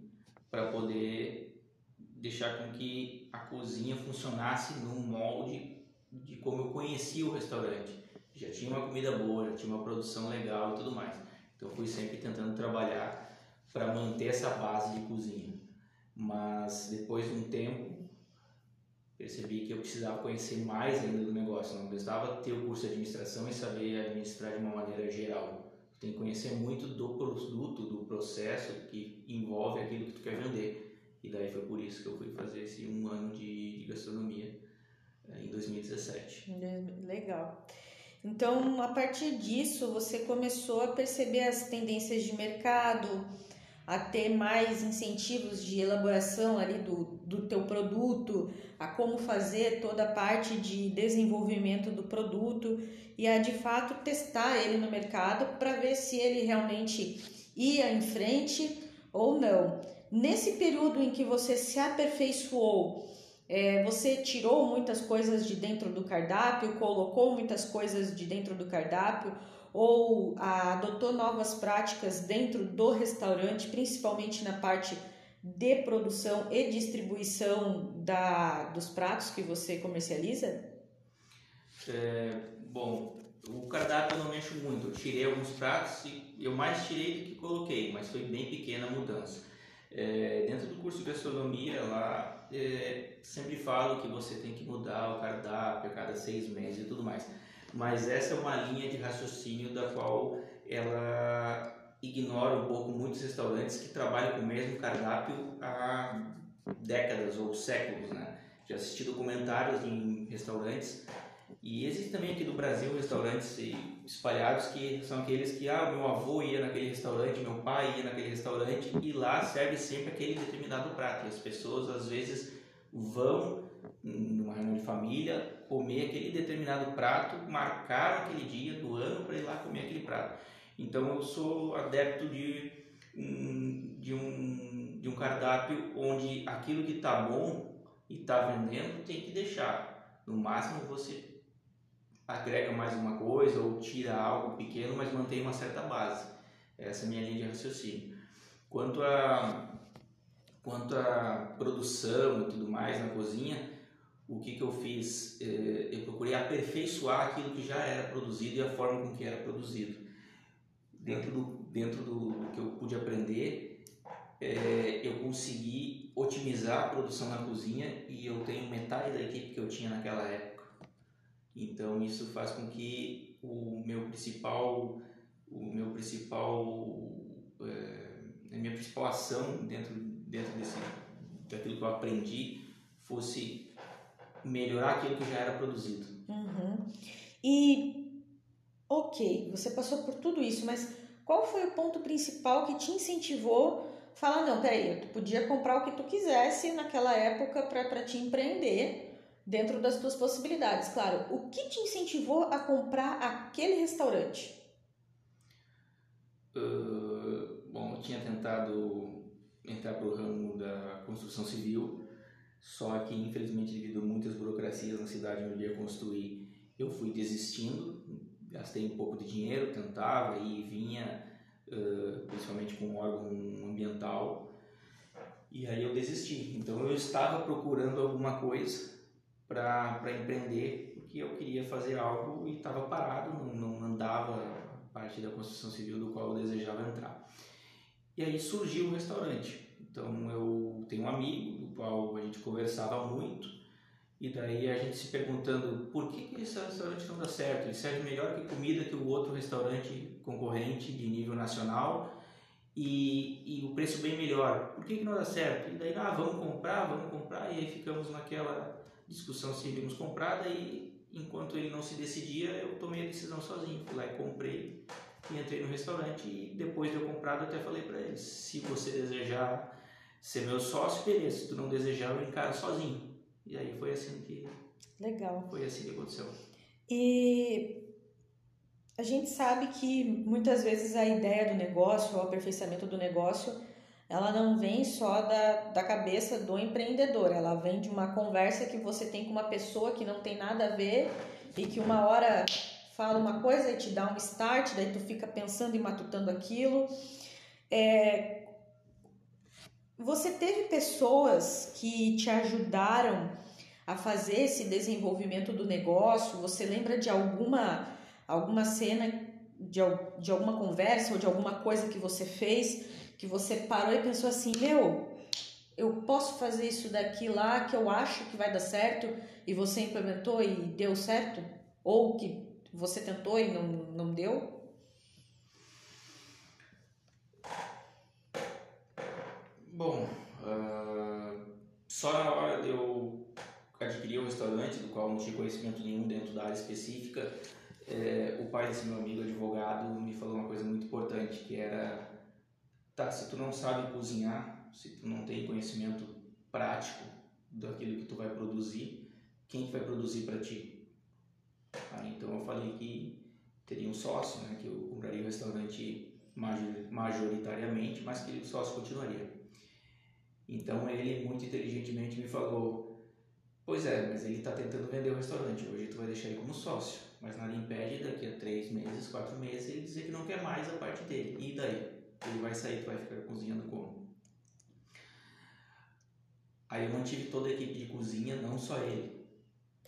para poder deixar com que a cozinha funcionasse num molde de como eu conhecia o restaurante. Já tinha uma comida boa, já tinha uma produção legal e tudo mais. Então fui sempre tentando trabalhar para manter essa base de cozinha. Mas depois de um tempo percebi que eu precisava conhecer mais ainda do negócio, não bastava ter o curso de administração e saber administrar de uma maneira geral. Tem que conhecer muito do produto, do processo que envolve aquilo que tu quer vender. E daí foi por isso que eu fui fazer esse um ano de, de gastronomia eh, em 2017.
Legal. Então, a partir disso, você começou a perceber as tendências de mercado, a ter mais incentivos de elaboração ali do, do teu produto, a como fazer toda a parte de desenvolvimento do produto e a de fato testar ele no mercado para ver se ele realmente ia em frente ou não. Nesse período em que você se aperfeiçoou, é, você tirou muitas coisas de dentro do cardápio, colocou muitas coisas de dentro do cardápio, ou adotou novas práticas dentro do restaurante, principalmente na parte de produção e distribuição da, dos pratos que você comercializa?
É, bom, o cardápio eu não mexo muito. Eu tirei alguns pratos e eu mais tirei do que coloquei, mas foi bem pequena a mudança. É, dentro do curso de gastronomia lá, é, sempre falo que você tem que mudar o cardápio a cada seis meses e tudo mais mas essa é uma linha de raciocínio da qual ela ignora um pouco muitos restaurantes que trabalham com o mesmo cardápio há décadas ou séculos, né? Já assisti documentários em restaurantes e existe também aqui do Brasil restaurantes espalhados que são aqueles que, ah, meu avô ia naquele restaurante, meu pai ia naquele restaurante e lá serve sempre aquele determinado prato. E as pessoas às vezes vão numa reunião de família, comer aquele determinado prato, marcar aquele dia do ano para ir lá comer aquele prato. Então eu sou adepto de, de, um, de um cardápio onde aquilo que está bom e está vendendo tem que deixar. No máximo você agrega mais uma coisa ou tira algo pequeno, mas mantém uma certa base. Essa é a minha linha de raciocínio. Quanto a quanto à produção e tudo mais na cozinha, o que, que eu fiz? É, eu procurei aperfeiçoar aquilo que já era produzido e a forma com que era produzido. Dentro do, dentro do que eu pude aprender, é, eu consegui otimizar a produção na cozinha e eu tenho metade da equipe que eu tinha naquela época. Então isso faz com que o meu principal, o meu principal, é, a minha principal ação dentro dentro desse daquilo que eu aprendi fosse melhorar aquilo que já era produzido.
Uhum. E, ok, você passou por tudo isso, mas qual foi o ponto principal que te incentivou a falar, não, peraí, tu podia comprar o que tu quisesse naquela época para te empreender dentro das tuas possibilidades. Claro, o que te incentivou a comprar aquele restaurante?
Uh, bom, eu tinha tentado entrar para o ramo da construção civil, só que, infelizmente, devido a muitas burocracias na cidade onde eu ia construir, eu fui desistindo, gastei um pouco de dinheiro, tentava e vinha, principalmente com um órgão ambiental, e aí eu desisti. Então eu estava procurando alguma coisa para empreender, porque eu queria fazer algo e estava parado, não, não andava parte da construção civil do qual eu desejava entrar. E aí surgiu o restaurante. Então eu tenho um amigo do qual a gente conversava muito e daí a gente se perguntando por que, que esse restaurante não dá certo? Ele serve melhor que comida que o outro restaurante concorrente de nível nacional e, e o preço bem melhor. Por que, que não dá certo? E daí, ah, vamos comprar, vamos comprar e aí ficamos naquela discussão se iríamos comprar. Daí, enquanto ele não se decidia, eu tomei a decisão sozinho. Fui lá e comprei e entrei no restaurante e depois de eu comprado eu até falei para ele, se você desejar ser meu sócio, beleza. Se tu não desejar, eu encaro sozinho. E aí foi assim que.
Legal.
Foi assim que aconteceu.
E a gente sabe que muitas vezes a ideia do negócio, o aperfeiçoamento do negócio, ela não vem só da, da cabeça do empreendedor, ela vem de uma conversa que você tem com uma pessoa que não tem nada a ver e que uma hora fala uma coisa e te dá um start, daí tu fica pensando e matutando aquilo. É, você teve pessoas que te ajudaram a fazer esse desenvolvimento do negócio? Você lembra de alguma alguma cena de, de alguma conversa ou de alguma coisa que você fez que você parou e pensou assim, meu, eu posso fazer isso daqui lá que eu acho que vai dar certo e você implementou e deu certo? Ou que você tentou e não, não deu?
Bom, uh, só na hora de eu adquirir o restaurante, do qual não tinha conhecimento nenhum dentro da área específica, é, o pai desse meu amigo advogado me falou uma coisa muito importante, que era, tá, se tu não sabe cozinhar, se tu não tem conhecimento prático daquilo que tu vai produzir, quem que vai produzir para ti? Ah, então eu falei que teria um sócio, né, que eu compraria o restaurante majoritariamente, mas que o sócio continuaria. Então ele muito inteligentemente me falou: Pois é, mas ele está tentando vender o restaurante. Hoje tu vai deixar ele como sócio, mas nada impede daqui a três meses, quatro meses ele dizer que não quer mais a parte dele. E daí? Ele vai sair, tu vai ficar cozinhando como? Aí eu mantive toda a equipe de cozinha, não só ele.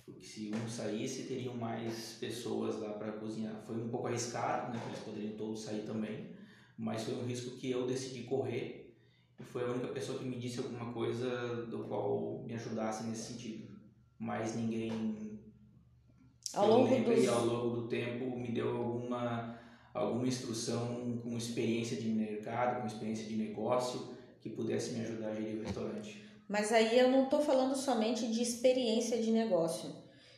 Porque se um saísse, teriam mais pessoas lá para cozinhar. Foi um pouco arriscado, né? Eles poderiam todos sair também, mas foi um risco que eu decidi correr e foi a única pessoa que me disse alguma coisa do qual me ajudasse nesse sentido. Mas ninguém
ao longo, dos...
ao longo do tempo me deu alguma alguma instrução com experiência de mercado, com experiência de negócio que pudesse me ajudar a gerir o restaurante.
Mas aí eu não estou falando somente de experiência de negócio.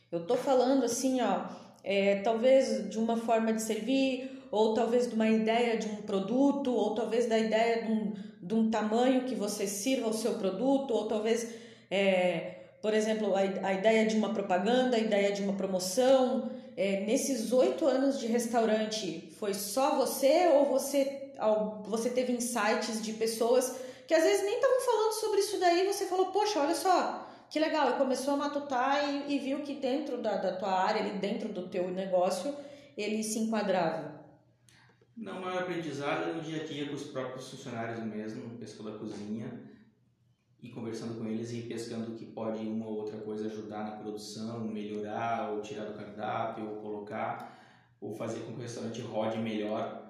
Eu estou falando assim, ó, é, talvez de uma forma de servir, ou talvez de uma ideia de um produto, ou talvez da ideia de um, de um tamanho que você sirva o seu produto, ou talvez, é, por exemplo, a, a, ideia de uma propaganda, a ideia de uma promoção. É, nesses oito anos de restaurante, foi só você ou você, você teve insights de pessoas que às vezes nem estavam falando sobre isso daí você falou, poxa, olha só, que legal, e começou a matutar e, e viu que dentro da, da tua área, ali dentro do teu negócio, ele se enquadrava.
Não, maior aprendizado é no dia a dia com os próprios funcionários mesmo, pescador da cozinha, e conversando com eles e pescando que pode uma ou outra coisa ajudar na produção, melhorar, ou tirar do cardápio, ou colocar, ou fazer com que o restaurante rode melhor.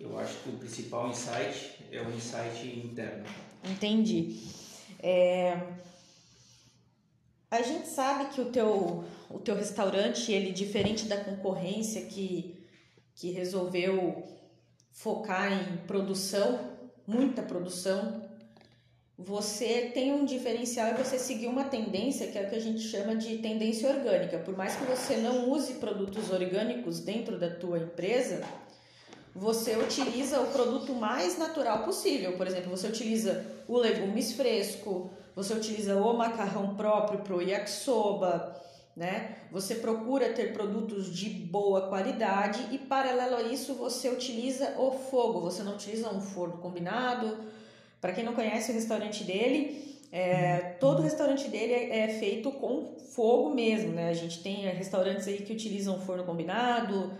Eu acho que o principal insight é o insight interno.
Entendi. É... A gente sabe que o teu, o teu restaurante, ele diferente da concorrência que, que resolveu focar em produção, muita produção, você tem um diferencial e você seguir uma tendência que é o que a gente chama de tendência orgânica. Por mais que você não use produtos orgânicos dentro da tua empresa, você utiliza o produto mais natural possível. Por exemplo, você utiliza o legumes fresco, você utiliza o macarrão próprio para o yakisoba, né? Você procura ter produtos de boa qualidade e paralelo a isso você utiliza o fogo. Você não utiliza um forno combinado. Para quem não conhece o restaurante dele, é, todo o restaurante dele é, é, feito com fogo mesmo, né? A gente tem restaurantes aí que utilizam forno combinado,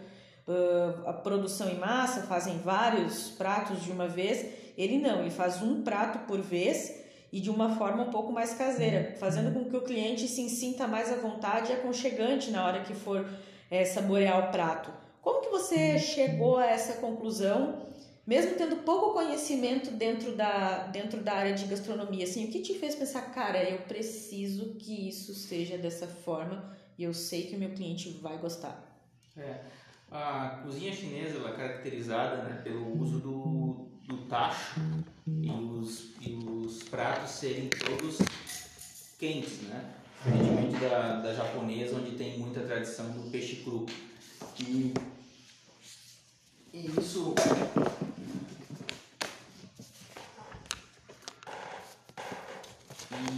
a produção em massa, fazem vários pratos de uma vez. Ele não, ele faz um prato por vez e de uma forma um pouco mais caseira, fazendo com que o cliente se sinta mais à vontade e aconchegante na hora que for é, saborear o prato. Como que você chegou a essa conclusão, mesmo tendo pouco conhecimento dentro da, dentro da área de gastronomia? Assim, o que te fez pensar, cara, eu preciso que isso seja dessa forma e eu sei que o meu cliente vai gostar?
É, a cozinha chinesa é caracterizada né, pelo uso do, do tacho e os, e os pratos serem todos quentes, né? Diferentemente da, da japonesa, onde tem muita tradição do peixe cru. E, e isso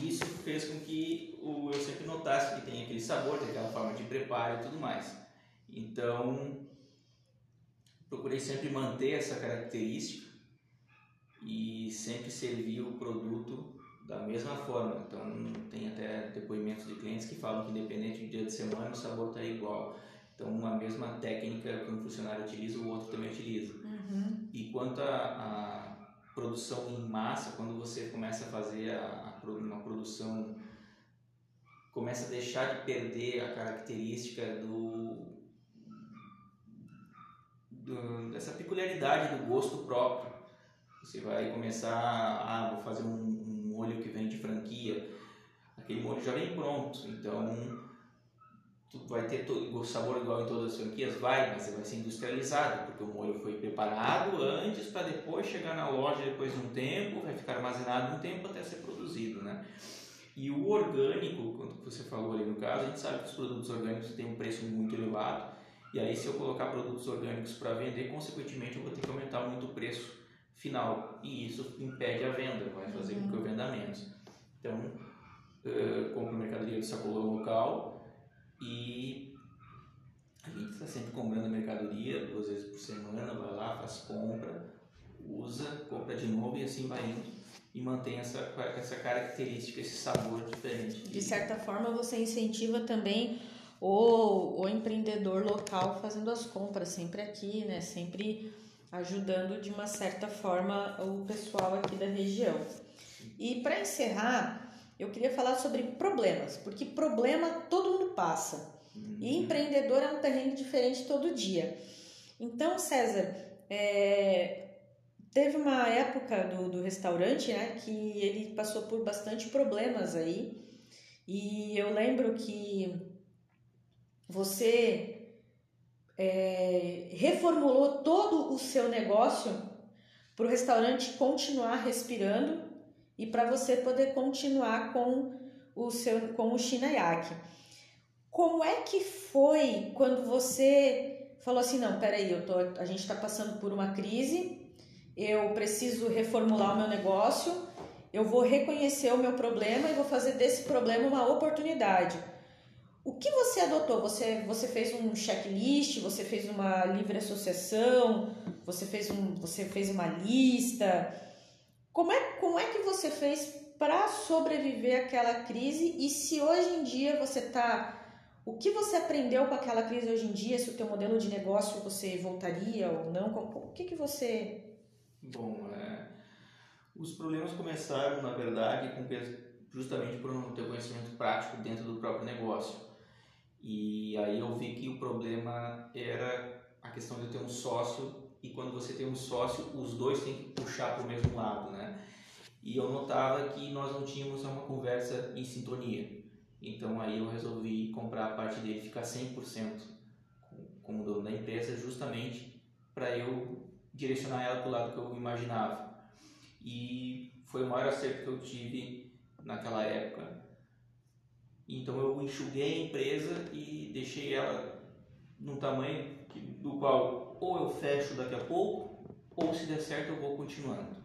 E isso fez com que o, eu sempre notasse que tem aquele sabor, tem aquela forma de preparo e tudo mais. Então, procurei sempre manter essa característica e sempre servir o produto da mesma forma. Então, tem até depoimentos de clientes que falam que, independente do dia de semana, o sabor está igual. Então, a mesma técnica que um funcionário utiliza, o outro também utiliza.
Uhum.
E quanto a, produção em massa, quando você começa a fazer a, a, uma produção, começa a deixar de perder a característica do, do dessa peculiaridade do gosto próprio. Você vai começar, ah, vou fazer um, um molho que vem de franquia, aquele molho já vem pronto, então vai ter o sabor igual em todas as franquias? Vai, mas vai ser industrializado, porque o molho foi preparado antes para depois chegar na loja depois de um tempo, vai ficar armazenado um tempo até ser produzido, né? E o orgânico, quando você falou ali no caso, a gente sabe que os produtos orgânicos têm um preço muito elevado, e aí se eu colocar produtos orgânicos para vender, consequentemente eu vou ter que aumentar muito o preço final, e isso impede a venda, vai fazer com que eu uhum. venda menos. Então, uh, compro mercadoria do sacolão local, e a gente está sempre comprando mercadoria, duas vezes por semana, vai lá, faz compra, usa, compra de novo e assim vai indo e mantém essa, essa característica, esse sabor diferente.
De certa forma, você incentiva também o, o empreendedor local fazendo as compras sempre aqui, né? Sempre ajudando de uma certa forma o pessoal aqui da região. E para encerrar, eu queria falar sobre problemas, porque problema todo mundo passa. E uhum. empreendedor é um terreno diferente todo dia. Então, César, é, teve uma época do, do restaurante né, que ele passou por bastante problemas aí. E eu lembro que você é, reformulou todo o seu negócio para o restaurante continuar respirando e para você poder continuar com o seu com o Shinayaki. Como é que foi quando você falou assim, não, peraí, eu tô, a gente está passando por uma crise, eu preciso reformular o meu negócio, eu vou reconhecer o meu problema e vou fazer desse problema uma oportunidade. O que você adotou? Você, você fez um checklist, você fez uma livre associação, você fez, um, você fez uma lista, como é, como é que você fez para sobreviver àquela crise e se hoje em dia você está o que você aprendeu com aquela crise hoje em dia? Se o teu modelo de negócio você voltaria ou não? O que que você...
Bom, é, os problemas começaram, na verdade, com, justamente por não ter conhecimento prático dentro do próprio negócio. E aí eu vi que o problema era a questão de ter um sócio e quando você tem um sócio, os dois têm que puxar para o mesmo lado, né? E eu notava que nós não tínhamos uma conversa em sintonia. Então aí eu resolvi comprar a parte dele, ficar 100% como dono da empresa, justamente para eu direcionar ela para o lado que eu imaginava. E foi o maior acerto que eu tive naquela época. Então eu enxuguei a empresa e deixei ela num tamanho do qual ou eu fecho daqui a pouco, ou se der certo eu vou continuando.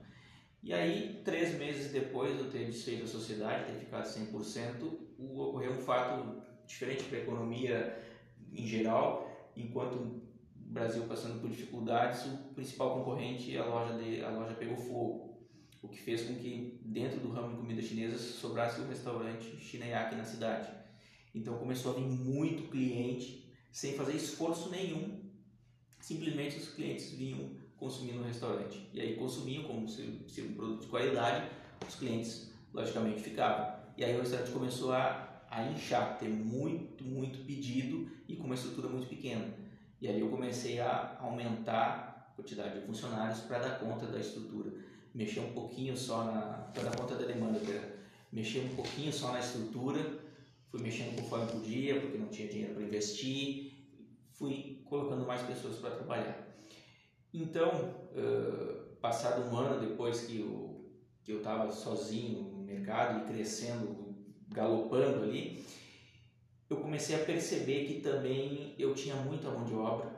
E aí, três meses depois de eu ter desfeito a sociedade, ter ficado 100%, ocorreu um fato diferente para a economia em geral, enquanto o Brasil passando por dificuldades, o principal concorrente, a loja, de, a loja pegou fogo, o que fez com que dentro do ramo de comida chinesa sobrasse um restaurante Shineyaki na cidade. Então começou a vir muito cliente sem fazer esforço nenhum simplesmente os clientes vinham consumir no restaurante. E aí consumiam como se, se um produto de qualidade, os clientes logicamente ficavam. E aí o restaurante começou a, a inchar, ter muito, muito pedido e com uma estrutura muito pequena. E aí eu comecei a aumentar a quantidade de funcionários para dar conta da estrutura. Mexer um pouquinho só na. dar conta da demanda, mexer um pouquinho só na estrutura, fui mexendo conforme podia, porque não tinha dinheiro para investir, fui colocando mais pessoas para trabalhar. Então, uh, passado um ano depois que eu que eu estava sozinho no mercado e crescendo, galopando ali, eu comecei a perceber que também eu tinha muita mão de obra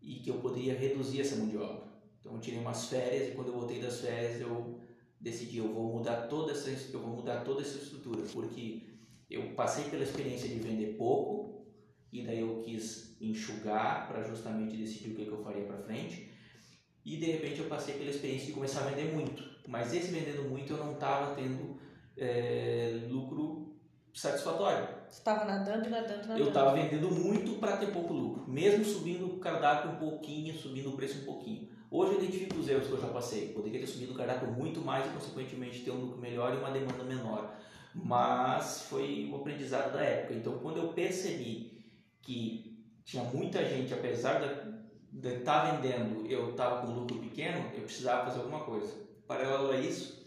e que eu poderia reduzir essa mão de obra. Então eu tirei umas férias e quando eu voltei das férias eu decidi eu vou mudar toda essa eu vou mudar toda essa estrutura porque eu passei pela experiência de vender pouco e daí eu quis enxugar para justamente decidir o que, que eu faria para frente. E de repente eu passei pela experiência de começar a vender muito, mas esse vendendo muito eu não estava tendo é, lucro satisfatório.
Estava nadando, nadando, nadando.
Eu estava vendendo muito para ter pouco lucro, mesmo subindo o cardápio um pouquinho, subindo o preço um pouquinho. Hoje eu identifico os erros que eu já passei. Poderia ter subido o cardápio muito mais e, consequentemente, ter um lucro melhor e uma demanda menor. Mas foi o aprendizado da época. Então, quando eu percebi que tinha muita gente, apesar de estar vendendo, eu estava com um lucro pequeno, eu precisava fazer alguma coisa. Paralelo a isso,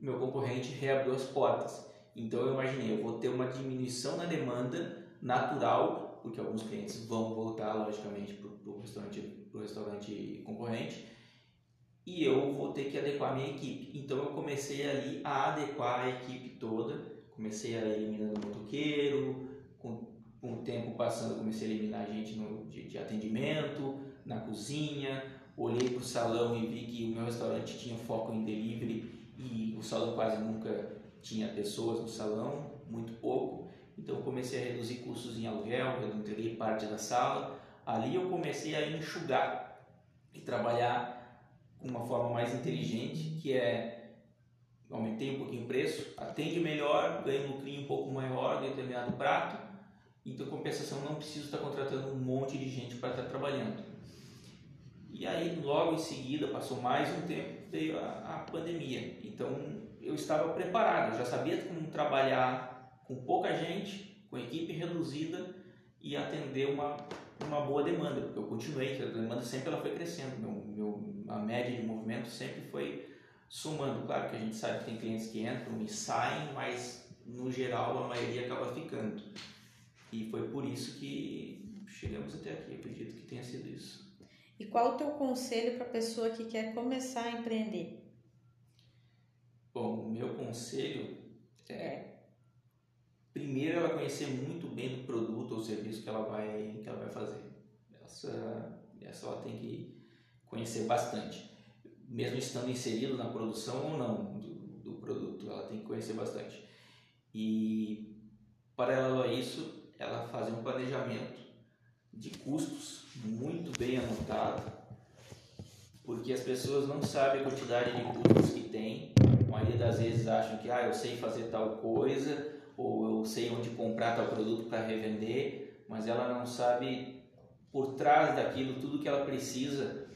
meu concorrente reabriu as portas. Então, eu imaginei, eu vou ter uma diminuição na demanda natural, porque alguns clientes vão voltar, logicamente, para o restaurante para o restaurante concorrente e eu vou ter que adequar a minha equipe. Então eu comecei ali a adequar a equipe toda, comecei a eliminando o motoqueiro, com, com o tempo passando comecei a eliminar gente no, de, de atendimento, na cozinha, olhei para o salão e vi que o meu restaurante tinha foco em delivery e o salão quase nunca tinha pessoas no salão, muito pouco. Então comecei a reduzir custos em aluguel, eu entreguei parte da sala Ali eu comecei a enxugar e trabalhar com uma forma mais inteligente, que é aumentei um pouquinho o preço, atende melhor, ganho um lucrinho um pouco maior de determinado prato, então compensação não preciso estar contratando um monte de gente para estar trabalhando. E aí logo em seguida, passou mais um tempo, veio a, a pandemia. Então eu estava preparado, já sabia como trabalhar com pouca gente, com equipe reduzida e atender uma uma boa demanda, porque eu continuei, a demanda sempre ela foi crescendo, meu, meu, a média de movimento sempre foi somando. Claro que a gente sabe que tem clientes que entram e saem, mas no geral a maioria acaba ficando. E foi por isso que chegamos até aqui, eu acredito que tenha sido isso.
E qual o teu conselho para a pessoa que quer começar a empreender?
Bom, o meu conselho é, é primeiro ela conhecer muito bem do produto ou serviço que ela vai que ela vai fazer. Essa essa ela tem que conhecer bastante, mesmo estando inserido na produção ou não do, do produto, ela tem que conhecer bastante. E paralelo a isso, ela fazer um planejamento de custos muito bem anotado, porque as pessoas não sabem a quantidade de custos que tem. A maioria das vezes acham que ah, eu sei fazer tal coisa, ou eu sei onde comprar tal produto para revender, mas ela não sabe por trás daquilo tudo que ela precisa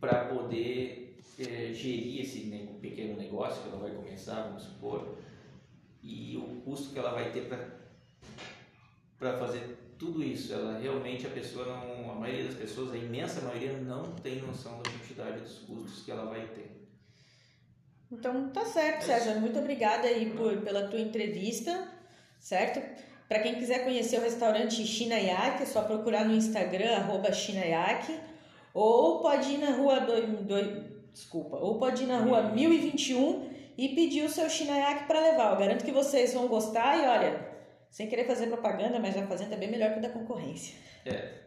para poder é, gerir esse pequeno negócio que ela vai começar, vamos supor, e o custo que ela vai ter para fazer tudo isso. Ela realmente, a pessoa não, a maioria das pessoas, a imensa maioria não tem noção da quantidade dos custos que ela vai ter.
Então tá certo, Sérgio. Muito obrigada aí por, pela tua entrevista, certo? Para quem quiser conhecer o restaurante Chinayak, é só procurar no Instagram, arroba ou pode ir na rua do, do, desculpa, ou pode ir na rua 1021 e pedir o seu Chinayak para levar. Eu garanto que vocês vão gostar e olha, sem querer fazer propaganda, mas a fazenda é bem melhor que a da concorrência.
É,